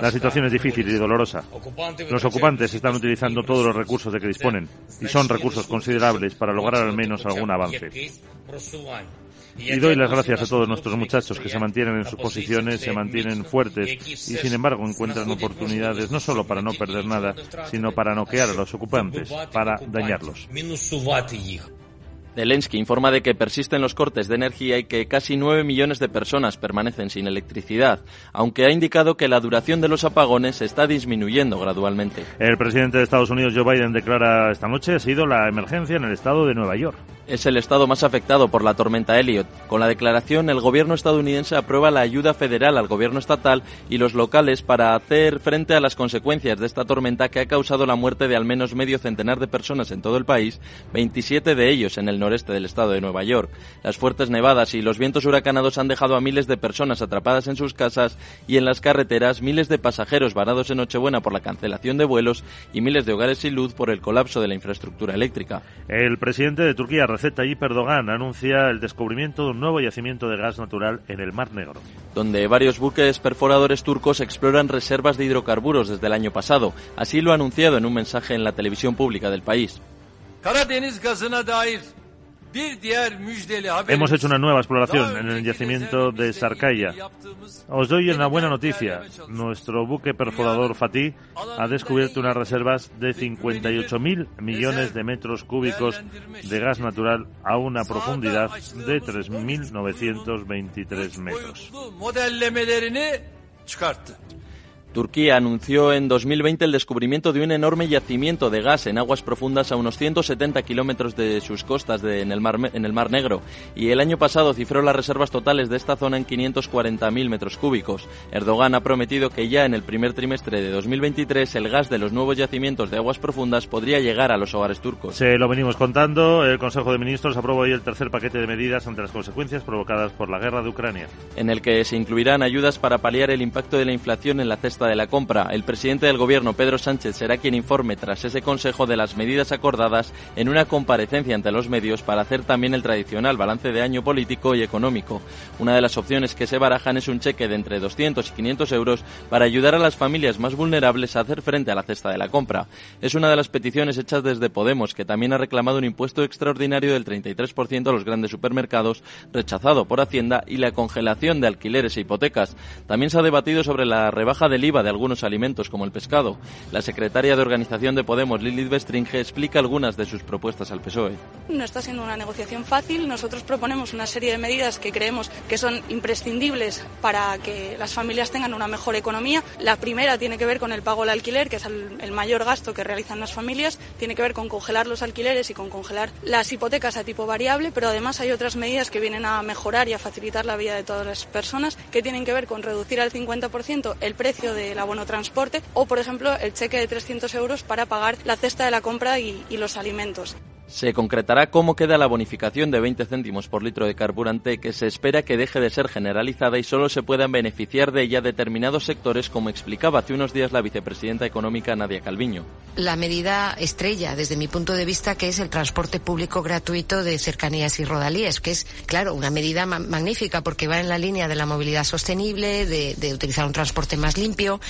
La situación es difícil y dolorosa. Los ocupantes están utilizando todos los recursos de que disponen y son recursos considerables para lograr al menos algún avance. Y doy las gracias a todos nuestros muchachos que se mantienen en sus posiciones, se mantienen fuertes y sin embargo encuentran oportunidades no solo para no perder nada, sino para noquear a los ocupantes, para dañarlos. Zelensky informa de que persisten los cortes de energía y que casi 9 millones de personas permanecen sin electricidad, aunque ha indicado que la duración de los apagones está disminuyendo gradualmente. El presidente de Estados Unidos, Joe Biden, declara esta noche ha sido la emergencia en el estado de Nueva York es el estado más afectado por la tormenta Elliot. Con la declaración, el gobierno estadounidense aprueba la ayuda federal al gobierno estatal y los locales para hacer frente a las consecuencias de esta tormenta que ha causado la muerte de al menos medio centenar de personas en todo el país, 27 de ellos en el noreste del estado de Nueva York. Las fuertes nevadas y los vientos huracanados han dejado a miles de personas atrapadas en sus casas y en las carreteras, miles de pasajeros varados en Nochebuena por la cancelación de vuelos y miles de hogares sin luz por el colapso de la infraestructura eléctrica. El presidente de Turquía Recep Tayyip Erdogan anuncia el descubrimiento de un nuevo yacimiento de gas natural en el Mar Negro. Donde varios buques perforadores turcos exploran reservas de hidrocarburos desde el año pasado. Así lo ha anunciado en un mensaje en la televisión pública del país. Hemos hecho una nueva exploración en el yacimiento de Sarkaya. Os doy una buena noticia. Nuestro buque perforador Fatih ha descubierto unas reservas de 58.000 millones de metros cúbicos de gas natural a una profundidad de 3.923 metros. Turquía anunció en 2020 el descubrimiento de un enorme yacimiento de gas en aguas profundas a unos 170 kilómetros de sus costas en, el mar, en el Mar Negro y el año pasado cifró las reservas totales de esta zona en 540.000 metros cúbicos. Erdogan ha prometido que ya en el primer trimestre de 2023 el gas de los nuevos yacimientos de aguas profundas podría llegar a los hogares turcos. Se lo venimos contando. El Consejo de Ministros aprobó hoy el tercer paquete de medidas ante las consecuencias provocadas por la guerra de Ucrania. En el que se incluirán ayudas para paliar el impacto de la inflación en la cesta de la compra. El presidente del Gobierno, Pedro Sánchez, será quien informe tras ese Consejo de las medidas acordadas en una comparecencia ante los medios para hacer también el tradicional balance de año político y económico. Una de las opciones que se barajan es un cheque de entre 200 y 500 euros para ayudar a las familias más vulnerables a hacer frente a la cesta de la compra. Es una de las peticiones hechas desde Podemos, que también ha reclamado un impuesto extraordinario del 33% a los grandes supermercados, rechazado por Hacienda, y la congelación de alquileres e hipotecas. También se ha debatido sobre la rebaja del IVA de algunos alimentos como el pescado. La secretaria de organización de Podemos, Lilith Bestringe, explica algunas de sus propuestas al PSOE. No está siendo una negociación fácil. Nosotros proponemos una serie de medidas que creemos que son imprescindibles para que las familias tengan una mejor economía. La primera tiene que ver con el pago del alquiler, que es el, mayor gasto que realizan las familias. Tiene que ver con congelar los alquileres y con congelar las hipotecas a tipo variable, pero además hay otras medidas que vienen a mejorar y a facilitar la vida de todas las personas que tienen que ver con reducir al 50% el precio del abono transporte o, por ejemplo, el cheque de 300 euros para pagar la cesta de la compra y, y los alimentos. Se concretará cómo queda la bonificación de 20 céntimos por litro de carburante que se espera que deje de ser generalizada y solo se puedan beneficiar de ella determinados sectores, como explicaba hace unos días la vicepresidenta económica Nadia Calviño. La medida estrella, desde mi punto de vista, que es el transporte público gratuito de cercanías y rodalíes, que es, claro, una medida magnífica porque va en la línea de la movilidad sostenible, de, utilizar un transporte más limpio,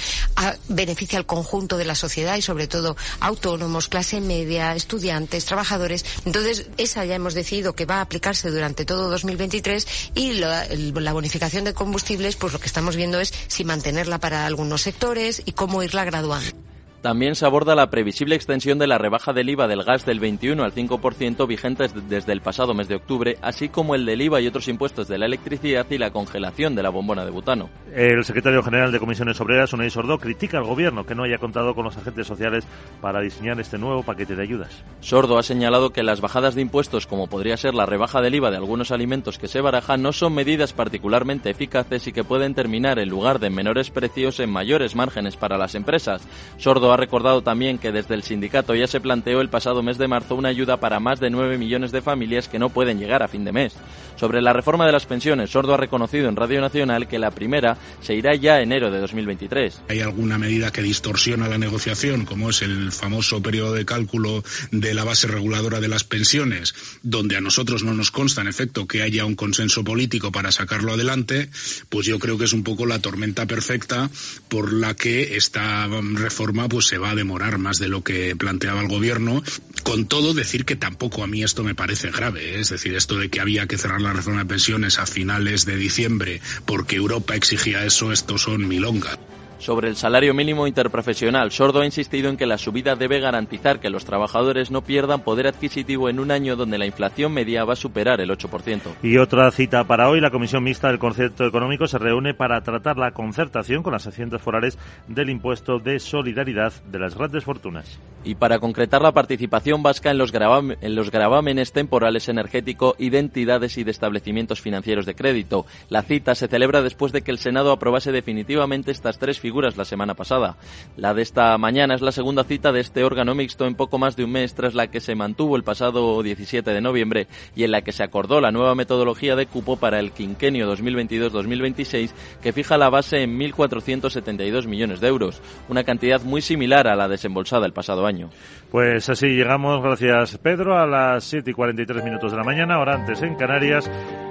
beneficia al conjunto de la sociedad y, sobre todo, autónomos, clase media, estudiantes, trabajadores entonces, esa ya hemos decidido que va a aplicarse durante todo 2023 y la, bonificación de combustibles, pues lo que estamos viendo es si mantenerla para algunos sectores y cómo irla graduando. También se aborda la previsible extensión de la rebaja del IVA del gas del 21 al 5% vigentes desde el pasado mes de octubre, así como el del IVA y otros impuestos de la electricidad y la congelación de la bombona de butano. El secretario general de Comisiones Obreras, Unai Sordó, critica al gobierno que no haya contado con los agentes sociales para diseñar este nuevo paquete de ayudas. Sordo ha señalado que las bajadas de impuestos, como podría ser la rebaja del IVA de algunos alimentos que se barajan, no son medidas particularmente eficaces y que pueden terminar en lugar de menores precios en mayores márgenes para las empresas. Sordo ha recordado también que desde el sindicato ya se planteó el pasado mes de marzo una ayuda para más de 9 millones de familias que no pueden llegar a fin de mes. Sobre la reforma de las pensiones, Sordo ha reconocido en Radio Nacional que la primera se irá ya enero de 2023. Hay alguna medida que distorsiona la negociación, como es el famoso periodo de cálculo de la base reguladora de las pensiones, donde a nosotros no nos consta, en efecto, que haya un consenso político para sacarlo adelante, pues yo creo que es un poco la tormenta perfecta por la que esta reforma pues se va a demorar más de lo que planteaba el gobierno. Con todo, decir que tampoco a mí esto me parece grave. ¿eh? Es decir, esto de que había que cerrar la reforma de pensiones a finales de diciembre porque Europa exigía eso, esto son milongas. Sobre el salario mínimo interprofesional, Sordo ha insistido en que la subida debe garantizar que los trabajadores no pierdan poder adquisitivo en un año donde la inflación media va a superar el 8%. Y otra cita para hoy, la Comisión Mixta del Concepto Económico se reúne para tratar la concertación con las haciendas forales del impuesto de solidaridad de las grandes fortunas. Y para concretar la participación vasca en los, en los gravámenes temporales energético, identidades y de establecimientos financieros de crédito. La cita se celebra después de que el Senado aprobase definitivamente estas tres figuras figuras la semana pasada. La de esta mañana es la segunda cita de este órgano mixto en poco más de un mes tras la que se mantuvo el pasado 17 de noviembre y en la que se acordó la nueva metodología de cupo para el quinquenio 2022-2026 que fija la base en 1.472 millones de euros, una cantidad muy similar a la desembolsada el pasado año. Pues así llegamos, gracias Pedro, a las 7 y 43 minutos de la mañana, ahora antes en Canarias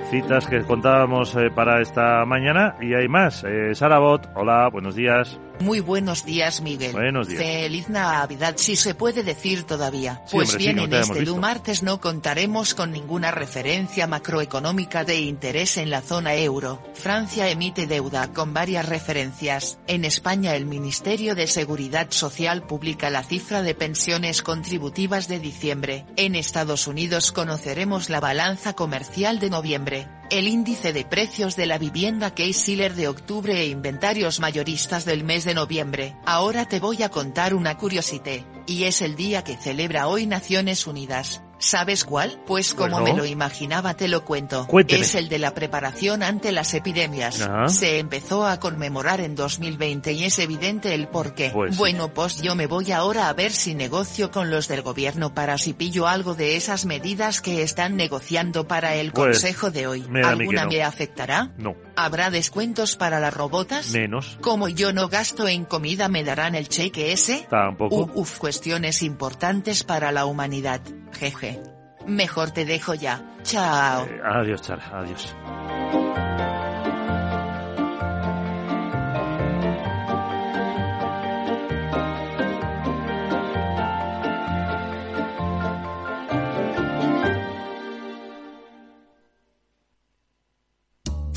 citas que contábamos eh, para esta mañana y hay más. Eh, Sara Bot, hola, buenos días. Muy buenos días, Miguel. Buenos días. Feliz Navidad, si se puede decir todavía. pues bien, en este du martes no contaremos con ninguna referencia macroeconómica de interés en la zona euro. Francia emite deuda con varias referencias. En España el Ministerio de Seguridad Social publica la cifra de pensiones contributivas de diciembre. En Estados Unidos conoceremos la balanza comercial de noviembre. El índice de precios de la vivienda Case-Shiller de octubre e inventarios mayoristas del mes de noviembre. Ahora te voy a contar una curiosidad, y es el día que celebra hoy Naciones Unidas. ¿Sabes cuál? Pues como Bueno. me lo imaginaba te lo cuento. Cuénteme. Es el de la preparación ante las epidemias. Se empezó a conmemorar en 2020 y es evidente el por qué. Pues bueno, pues yo me voy ahora a ver si negocio con los del gobierno para si pillo algo de esas medidas que están negociando para el Pues, consejo de hoy. me ¿Alguna no. me afectará? No, ¿Habrá descuentos para las robotas? menos. Como yo no gasto en comida, ¿me darán el cheque ese? Tampoco. Uf, cuestiones importantes para la humanidad. Jeje. Mejor te dejo ya. Chao. Eh, adiós, Chara, adiós.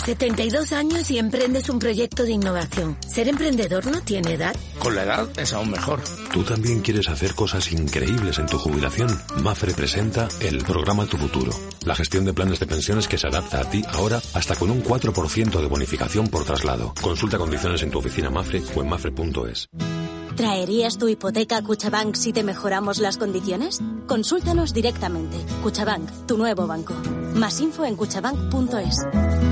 ...72 años y emprendes un proyecto de innovación. ¿Ser emprendedor no tiene edad? Con la edad es aún mejor. ¿Tú también quieres hacer cosas increíbles en tu jubilación? Mafre presenta el programa Tu Futuro. La gestión de planes de pensiones que se adapta a ti ahora hasta con un 4% de bonificación por traslado. Consulta condiciones en tu oficina Mafre o en mafre.es. ¿Traerías tu hipoteca a Cuchabank si te mejoramos las condiciones? Consúltanos directamente. Cuchabank, tu nuevo banco. Más info en cuchabank.es.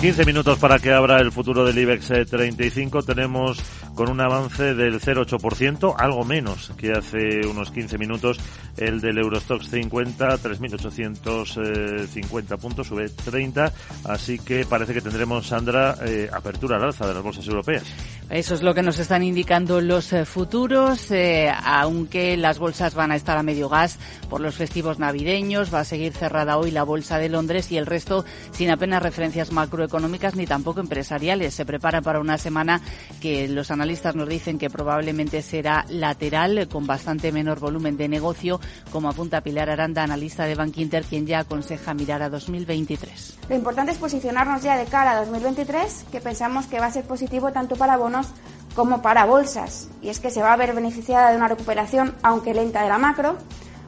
15 minutos para que abra el futuro del IBEX eh, 35. Tenemos con un avance del 0,8%, algo menos que hace unos 15 minutos el del Eurostox 50, 3.850 puntos, sube 30. Así que parece que tendremos, Sandra, eh, apertura al alza de las bolsas europeas. Eso es lo que nos están indicando los eh, futuros, eh, aunque las bolsas van a estar a medio gas por los festivos navideños, va a seguir cerrada hoy la bolsa de Londres y el resto sin apenas referencias macroeconómicas ni tampoco empresariales. Se prepara para una semana que los analistas nos dicen que probablemente será lateral, con bastante menor volumen de negocio, como apunta Pilar Aranda, analista de Bank Inter, quien ya aconseja mirar a 2023. Lo importante es posicionarnos ya de cara a 2023, que pensamos que va a ser positivo tanto para bonos como para bolsas. Y es que se va a ver beneficiada de una recuperación, aunque lenta, de la macro,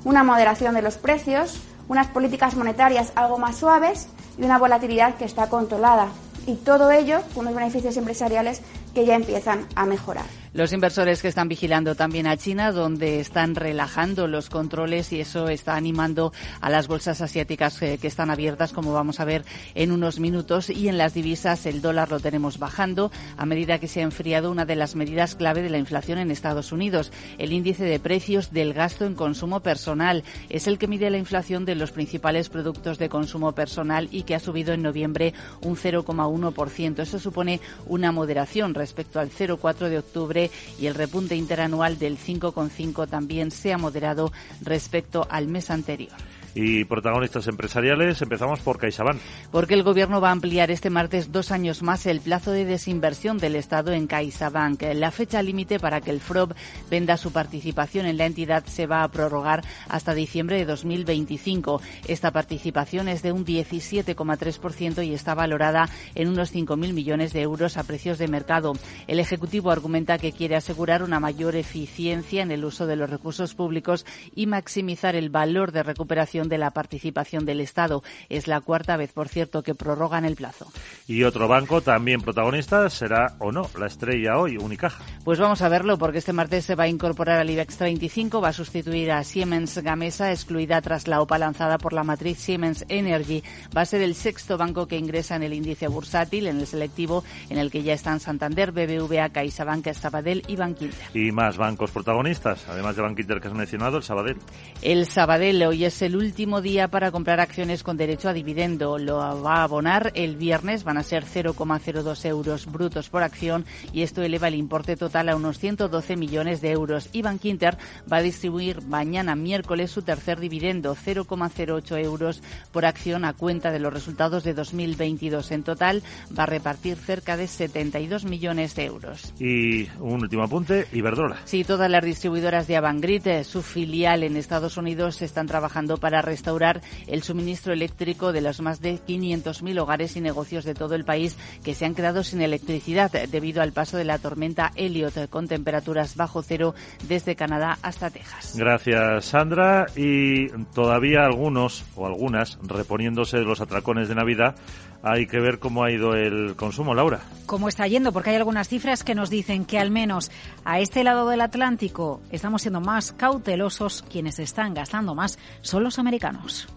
una moderación de los precios, unas políticas monetarias algo más suaves y una volatilidad que está controlada. Y todo ello con unos beneficios empresariales que ya empiezan a mejorar. Los inversores que están vigilando también a China, donde están relajando los controles y eso está animando a las bolsas asiáticas eh, que están abiertas, como vamos a ver en unos minutos. Y en las divisas el dólar lo tenemos bajando a medida que se ha enfriado una de las medidas clave de la inflación en Estados Unidos. El índice de precios del gasto en consumo personal es el que mide la inflación de los principales productos de consumo personal y que ha subido en noviembre un 0,1%. Eso supone una moderación respecto al 0,4 de octubre y el repunte interanual del 5,5 también se ha moderado respecto al mes anterior. Y protagonistas empresariales, empezamos por CaixaBank. Porque el Gobierno va a ampliar este martes dos años más el plazo de desinversión del Estado en CaixaBank. La fecha límite para que el FROB venda su participación en la entidad se va a prorrogar hasta diciembre de 2025. Esta participación es de un 17,3% y está valorada en unos 5.000 millones de euros a precios de mercado. El Ejecutivo argumenta que quiere asegurar una mayor eficiencia en el uso de los recursos públicos y maximizar el valor de recuperación de la participación del Estado. Es la cuarta vez, por cierto, que prorrogan el plazo. Y otro banco también protagonista será o no la estrella hoy, Unicaja. Pues vamos a verlo porque este martes se va a incorporar al IBEX 35, va a sustituir a Siemens Gamesa, excluida tras la OPA lanzada por la matriz Siemens Energy. Va a ser el sexto banco que ingresa en el índice bursátil, en el selectivo, en el que ya están Santander, BBVA, CaixaBank, Sabadell y Bankinter. Y más bancos protagonistas, además de Bankinter que has mencionado, el Sabadell. El Sabadell hoy es el último día para comprar acciones con derecho a dividendo. Lo va a abonar el viernes, van a ser 0,02 euros brutos por acción y esto eleva el importe total a unos 112 millones de euros. Y Bankinter va a distribuir mañana miércoles su tercer dividendo, 0,08 euros por acción a cuenta de los resultados de 2022. En total va a repartir cerca de 72 millones de euros. Y un último apunte, Iberdrola. Sí, todas las distribuidoras de Avangrid, eh, su filial en Estados Unidos, están trabajando para para restaurar el suministro eléctrico de los más de 500.000 hogares y negocios de todo el país que se han quedado sin electricidad debido al paso de la tormenta Elliot con temperaturas bajo cero desde Canadá hasta Texas. Gracias, Sandra. Y todavía algunos o algunas reponiéndose de los atracones de Navidad hay que ver cómo ha ido el consumo, Laura. ¿Cómo está yendo? Porque hay algunas cifras que nos dicen que al menos a este lado del Atlántico estamos siendo más cautelosos. Quienes están gastando más son los americanos.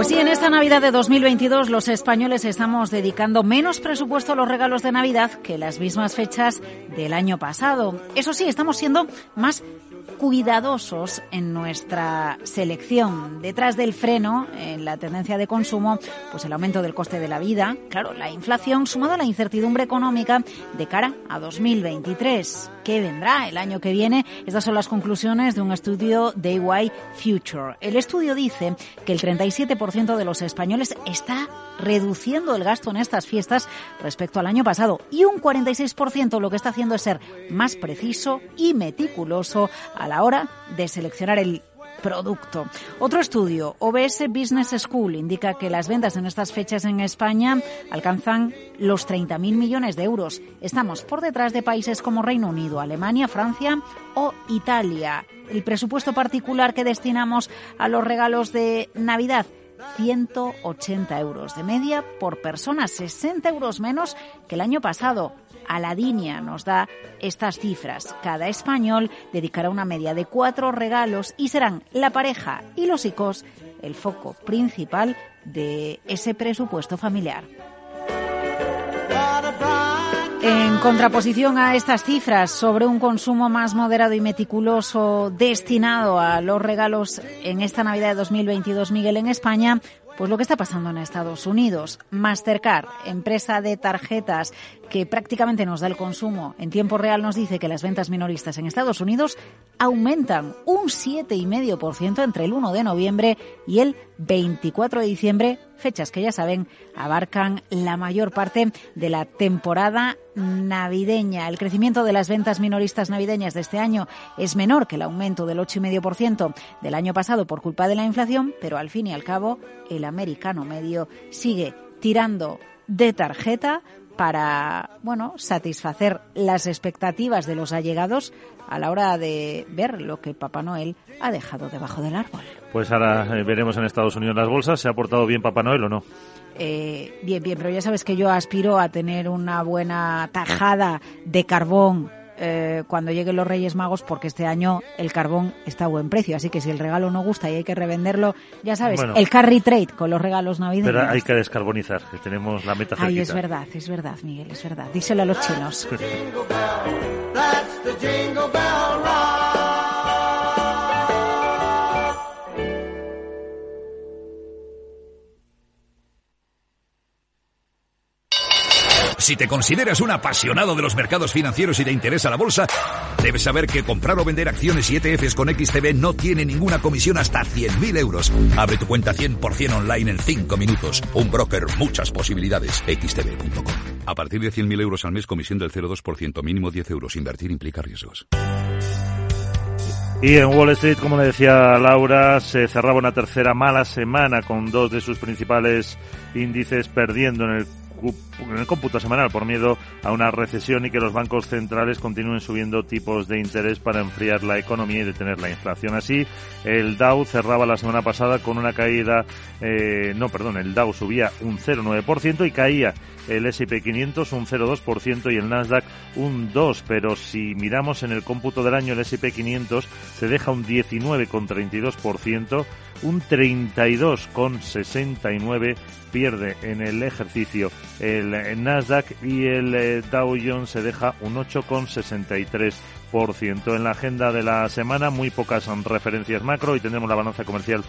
Pues sí, en esta Navidad de 2022 los españoles estamos dedicando menos presupuesto a los regalos de Navidad que las mismas fechas del año pasado. Eso sí, estamos siendo más cuidadosos en nuestra selección. Detrás del freno, en la tendencia de consumo, pues el aumento del coste de la vida, claro, la inflación sumada a la incertidumbre económica de cara a 2023. ¿Qué vendrá el año que viene? Estas son las conclusiones de un estudio de EY Future. El estudio dice que el 37% de los españoles está reduciendo el gasto en estas fiestas respecto al año pasado y un 46% lo que está haciendo es ser más preciso y meticuloso a la hora de seleccionar el producto. Otro estudio, OBS Business School, indica que las ventas en estas fechas en España alcanzan los 30.000 millones de euros. Estamos por detrás de países como Reino Unido, Alemania, Francia o Italia. El presupuesto particular que destinamos a los regalos de Navidad 180 euros de media por persona, 60 euros menos que el año pasado. Aladinia nos da estas cifras. Cada español dedicará una media de cuatro regalos y serán la pareja y los hijos el foco principal de ese presupuesto familiar. En contraposición a estas cifras sobre un consumo más moderado y meticuloso destinado a los regalos en esta Navidad de 2022, Miguel, en España, pues lo que está pasando en Estados Unidos. Mastercard, empresa de tarjetas que prácticamente nos da el consumo en tiempo real, nos dice que las ventas minoristas en Estados Unidos aumentan un 7,5% entre el 1 de noviembre y el 24 de diciembre, fechas que ya saben abarcan la mayor parte de la temporada navideña. El crecimiento de las ventas minoristas navideñas de este año es menor que el aumento del 8,5% del año pasado por culpa de la inflación, pero al fin y al cabo el americano medio sigue tirando de tarjeta para, bueno, satisfacer las expectativas de los allegados a la hora de ver lo que Papá Noel ha dejado debajo del árbol. Pues ahora eh, veremos en Estados Unidos las bolsas. ¿Se ha portado bien Papá Noel o no? Eh, bien, bien, pero ya sabes que yo aspiro a tener una buena tajada de carbón eh, cuando lleguen los Reyes Magos porque este año el carbón está a buen precio. Así que si el regalo no gusta y hay que revenderlo, ya sabes, el carry trade con los regalos navideños. Pero hay que descarbonizar, que tenemos la meta cerquita. Ay, es verdad, es verdad, Miguel, es verdad. Díselo a los chinos. Si te consideras un apasionado de los mercados financieros y te interesa la bolsa, debes saber que comprar o vender acciones y ETFs con XTB no tiene ninguna comisión hasta 100.000 euros. Abre tu cuenta 100% online en 5 minutos. Un broker, muchas posibilidades. XTB.com. A partir de 100.000 euros al mes, comisión del 0,2%, mínimo 10 euros. Invertir implica riesgos. Y en Wall Street, como le decía Laura, se cerraba una tercera mala semana con dos de sus principales índices perdiendo en el en el cómputo semanal por miedo a una recesión y que los bancos centrales continúen subiendo tipos de interés para enfriar la economía y detener la inflación. Así, el Dow cerraba la semana pasada con una caída, eh, no, perdón, el Dow subía un 0,9% y caía el S&P 500 un 0,2% y el Nasdaq un 2%, pero si miramos en el cómputo del año el S&P 500 se deja un 19,32%, un 32,69% pierde en el ejercicio el Nasdaq y el eh, Dow Jones se deja un 8,63%. En la agenda de la semana muy pocas referencias macro y tendremos la balanza comercial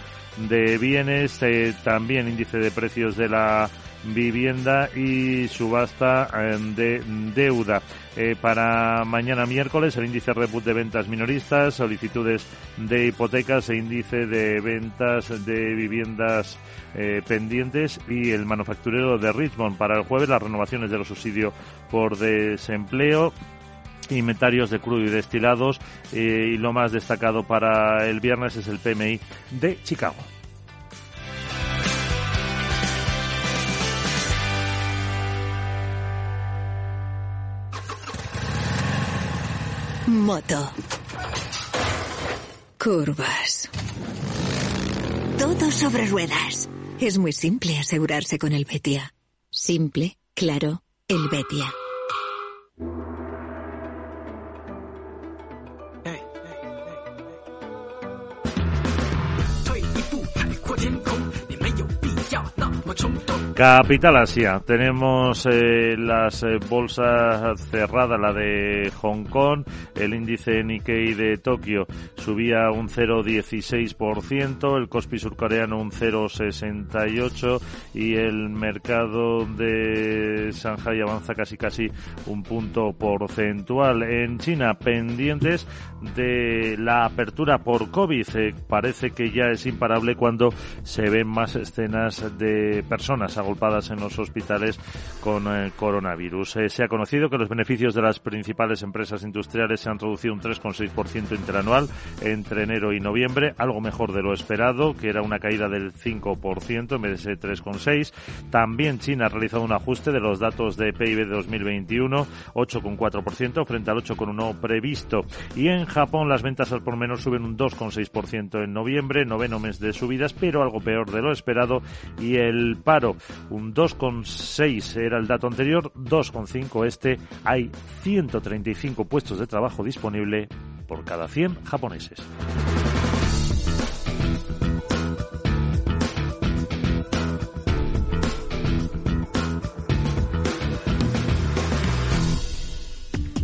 de bienes, eh, también índice de precios de la vivienda y subasta eh, de deuda. Eh, para mañana miércoles el índice Reput de ventas minoristas, solicitudes de hipotecas e índice de ventas de viviendas eh, pendientes y el manufacturero de Richmond. Para el jueves las renovaciones de los subsidios por desempleo inventarios de crudo y destilados y lo más destacado para el viernes es el PMI de Chicago. Moto. Curvas. Todo sobre ruedas. Es muy simple asegurarse con el Betia. Simple, claro, el Betia. Capital Asia. Tenemos eh, las eh, bolsas cerradas, la de Hong Kong, el índice Nikkei de Tokio subía un 0,16%, el Kospi surcoreano un 0,68% y el mercado de Shanghai avanza casi casi un punto porcentual. En China, pendientes de la apertura por COVID, eh, parece que ya es imparable cuando se ven más escenas de personas agolpadas en los hospitales con eh, coronavirus. Eh, se ha conocido que los beneficios de las principales empresas industriales se han reducido un 3,6% interanual entre enero y noviembre, algo mejor de lo esperado, que era una caída del 5% en vez de ese 3,6%. También China ha realizado un ajuste de los datos de PIB de 2021, 8,4% frente al 8,1% previsto. Y en Japón las ventas al por menos suben un 2,6% en noviembre, noveno mes de subidas, pero algo peor de lo esperado. Y el paro un 2,6 era el dato anterior, 2,5 este. Hay 135 puestos de trabajo disponible por cada 100 japoneses.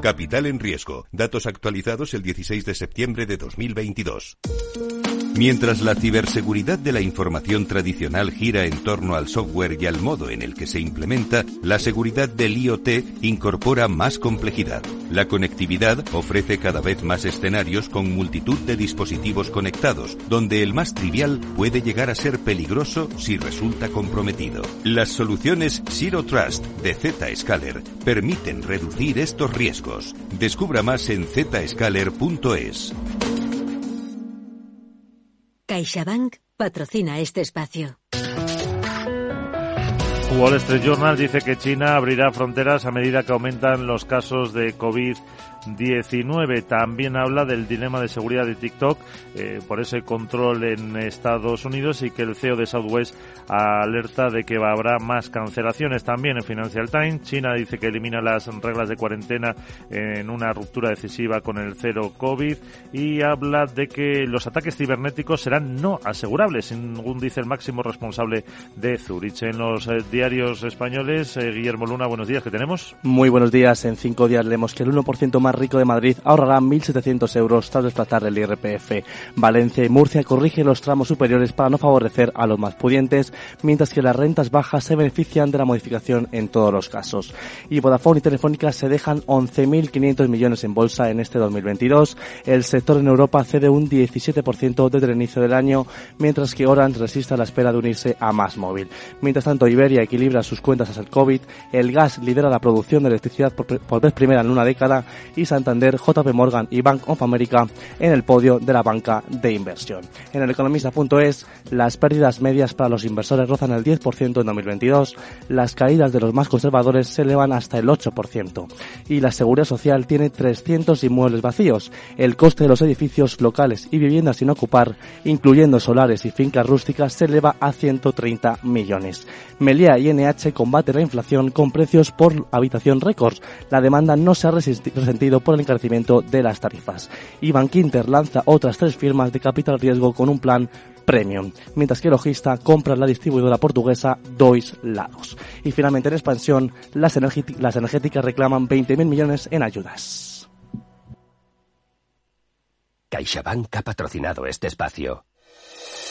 Capital en riesgo. Datos actualizados el 16 de septiembre de 2022. Mientras la ciberseguridad de la información tradicional gira en torno al software y al modo en el que se implementa, la seguridad del IoT incorpora más complejidad. La conectividad ofrece cada vez más escenarios con multitud de dispositivos conectados, donde el más trivial puede llegar a ser peligroso si resulta comprometido. Las soluciones Zero Trust de Zscaler permiten reducir estos riesgos. Descubra más en zscaler.es. CaixaBank patrocina este espacio. Wall Street Journal dice que China abrirá fronteras a medida que aumentan los casos de COVID 19. También habla del dilema de seguridad de TikTok eh, por ese control en Estados Unidos y que el CEO de Southwest alerta de que habrá más cancelaciones. También en Financial Times, China dice que elimina las reglas de cuarentena en una ruptura decisiva con el cero COVID y habla de que los ataques cibernéticos serán no asegurables, según dice el máximo responsable de Zurich. En los eh, diarios españoles, eh, Guillermo Luna, buenos días, ¿qué tenemos? Muy buenos días. En cinco días leemos que el 1% más rico de Madrid ahorrará 1.700 euros tras desplazar el IRPF. Valencia y Murcia corrigen los tramos superiores para no favorecer a los más pudientes, mientras que las rentas bajas se benefician de la modificación en todos los casos. Y Vodafone y Telefónica se dejan 11.500 millones en bolsa en este 2022. El sector en Europa cede un 17% desde el inicio del año, mientras que Orange resiste a la espera de unirse a Más Móvil. Mientras tanto, Iberia equilibra sus cuentas hasta el COVID, el gas lidera la producción de electricidad por, por vez primera en una década y Santander, JP Morgan y Bank of America en el podio de la banca de inversión. En el economista.es, las pérdidas medias para los inversores rozan el 10% en 2022, las caídas de los más conservadores se elevan hasta el 8% y la Seguridad Social tiene 300 inmuebles vacíos. El coste de los edificios locales y viviendas sin ocupar, incluyendo solares y fincas rústicas, se eleva a 130 millones. Melia y NH combate la inflación con precios por habitación récords. La demanda no se ha por el encarecimiento de las tarifas. Y Bankinter lanza otras tres firmas de capital riesgo con un plan Premium, mientras que Logista compra la distribuidora portuguesa Dois Lados. Y finalmente en expansión, las, las energéticas reclaman 20.000 millones en ayudas. CaixaBank ha patrocinado este espacio.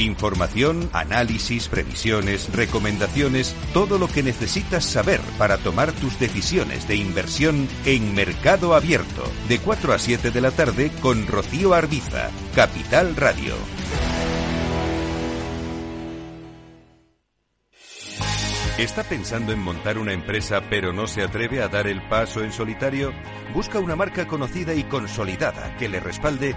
Información, análisis, previsiones, recomendaciones, todo lo que necesitas saber para tomar tus decisiones de inversión en Mercado Abierto, de 4 a 7 de la tarde con Rocío Arbiza, Capital Radio. ¿Está pensando en montar una empresa pero no se atreve a dar el paso en solitario? Busca una marca conocida y consolidada que le respalde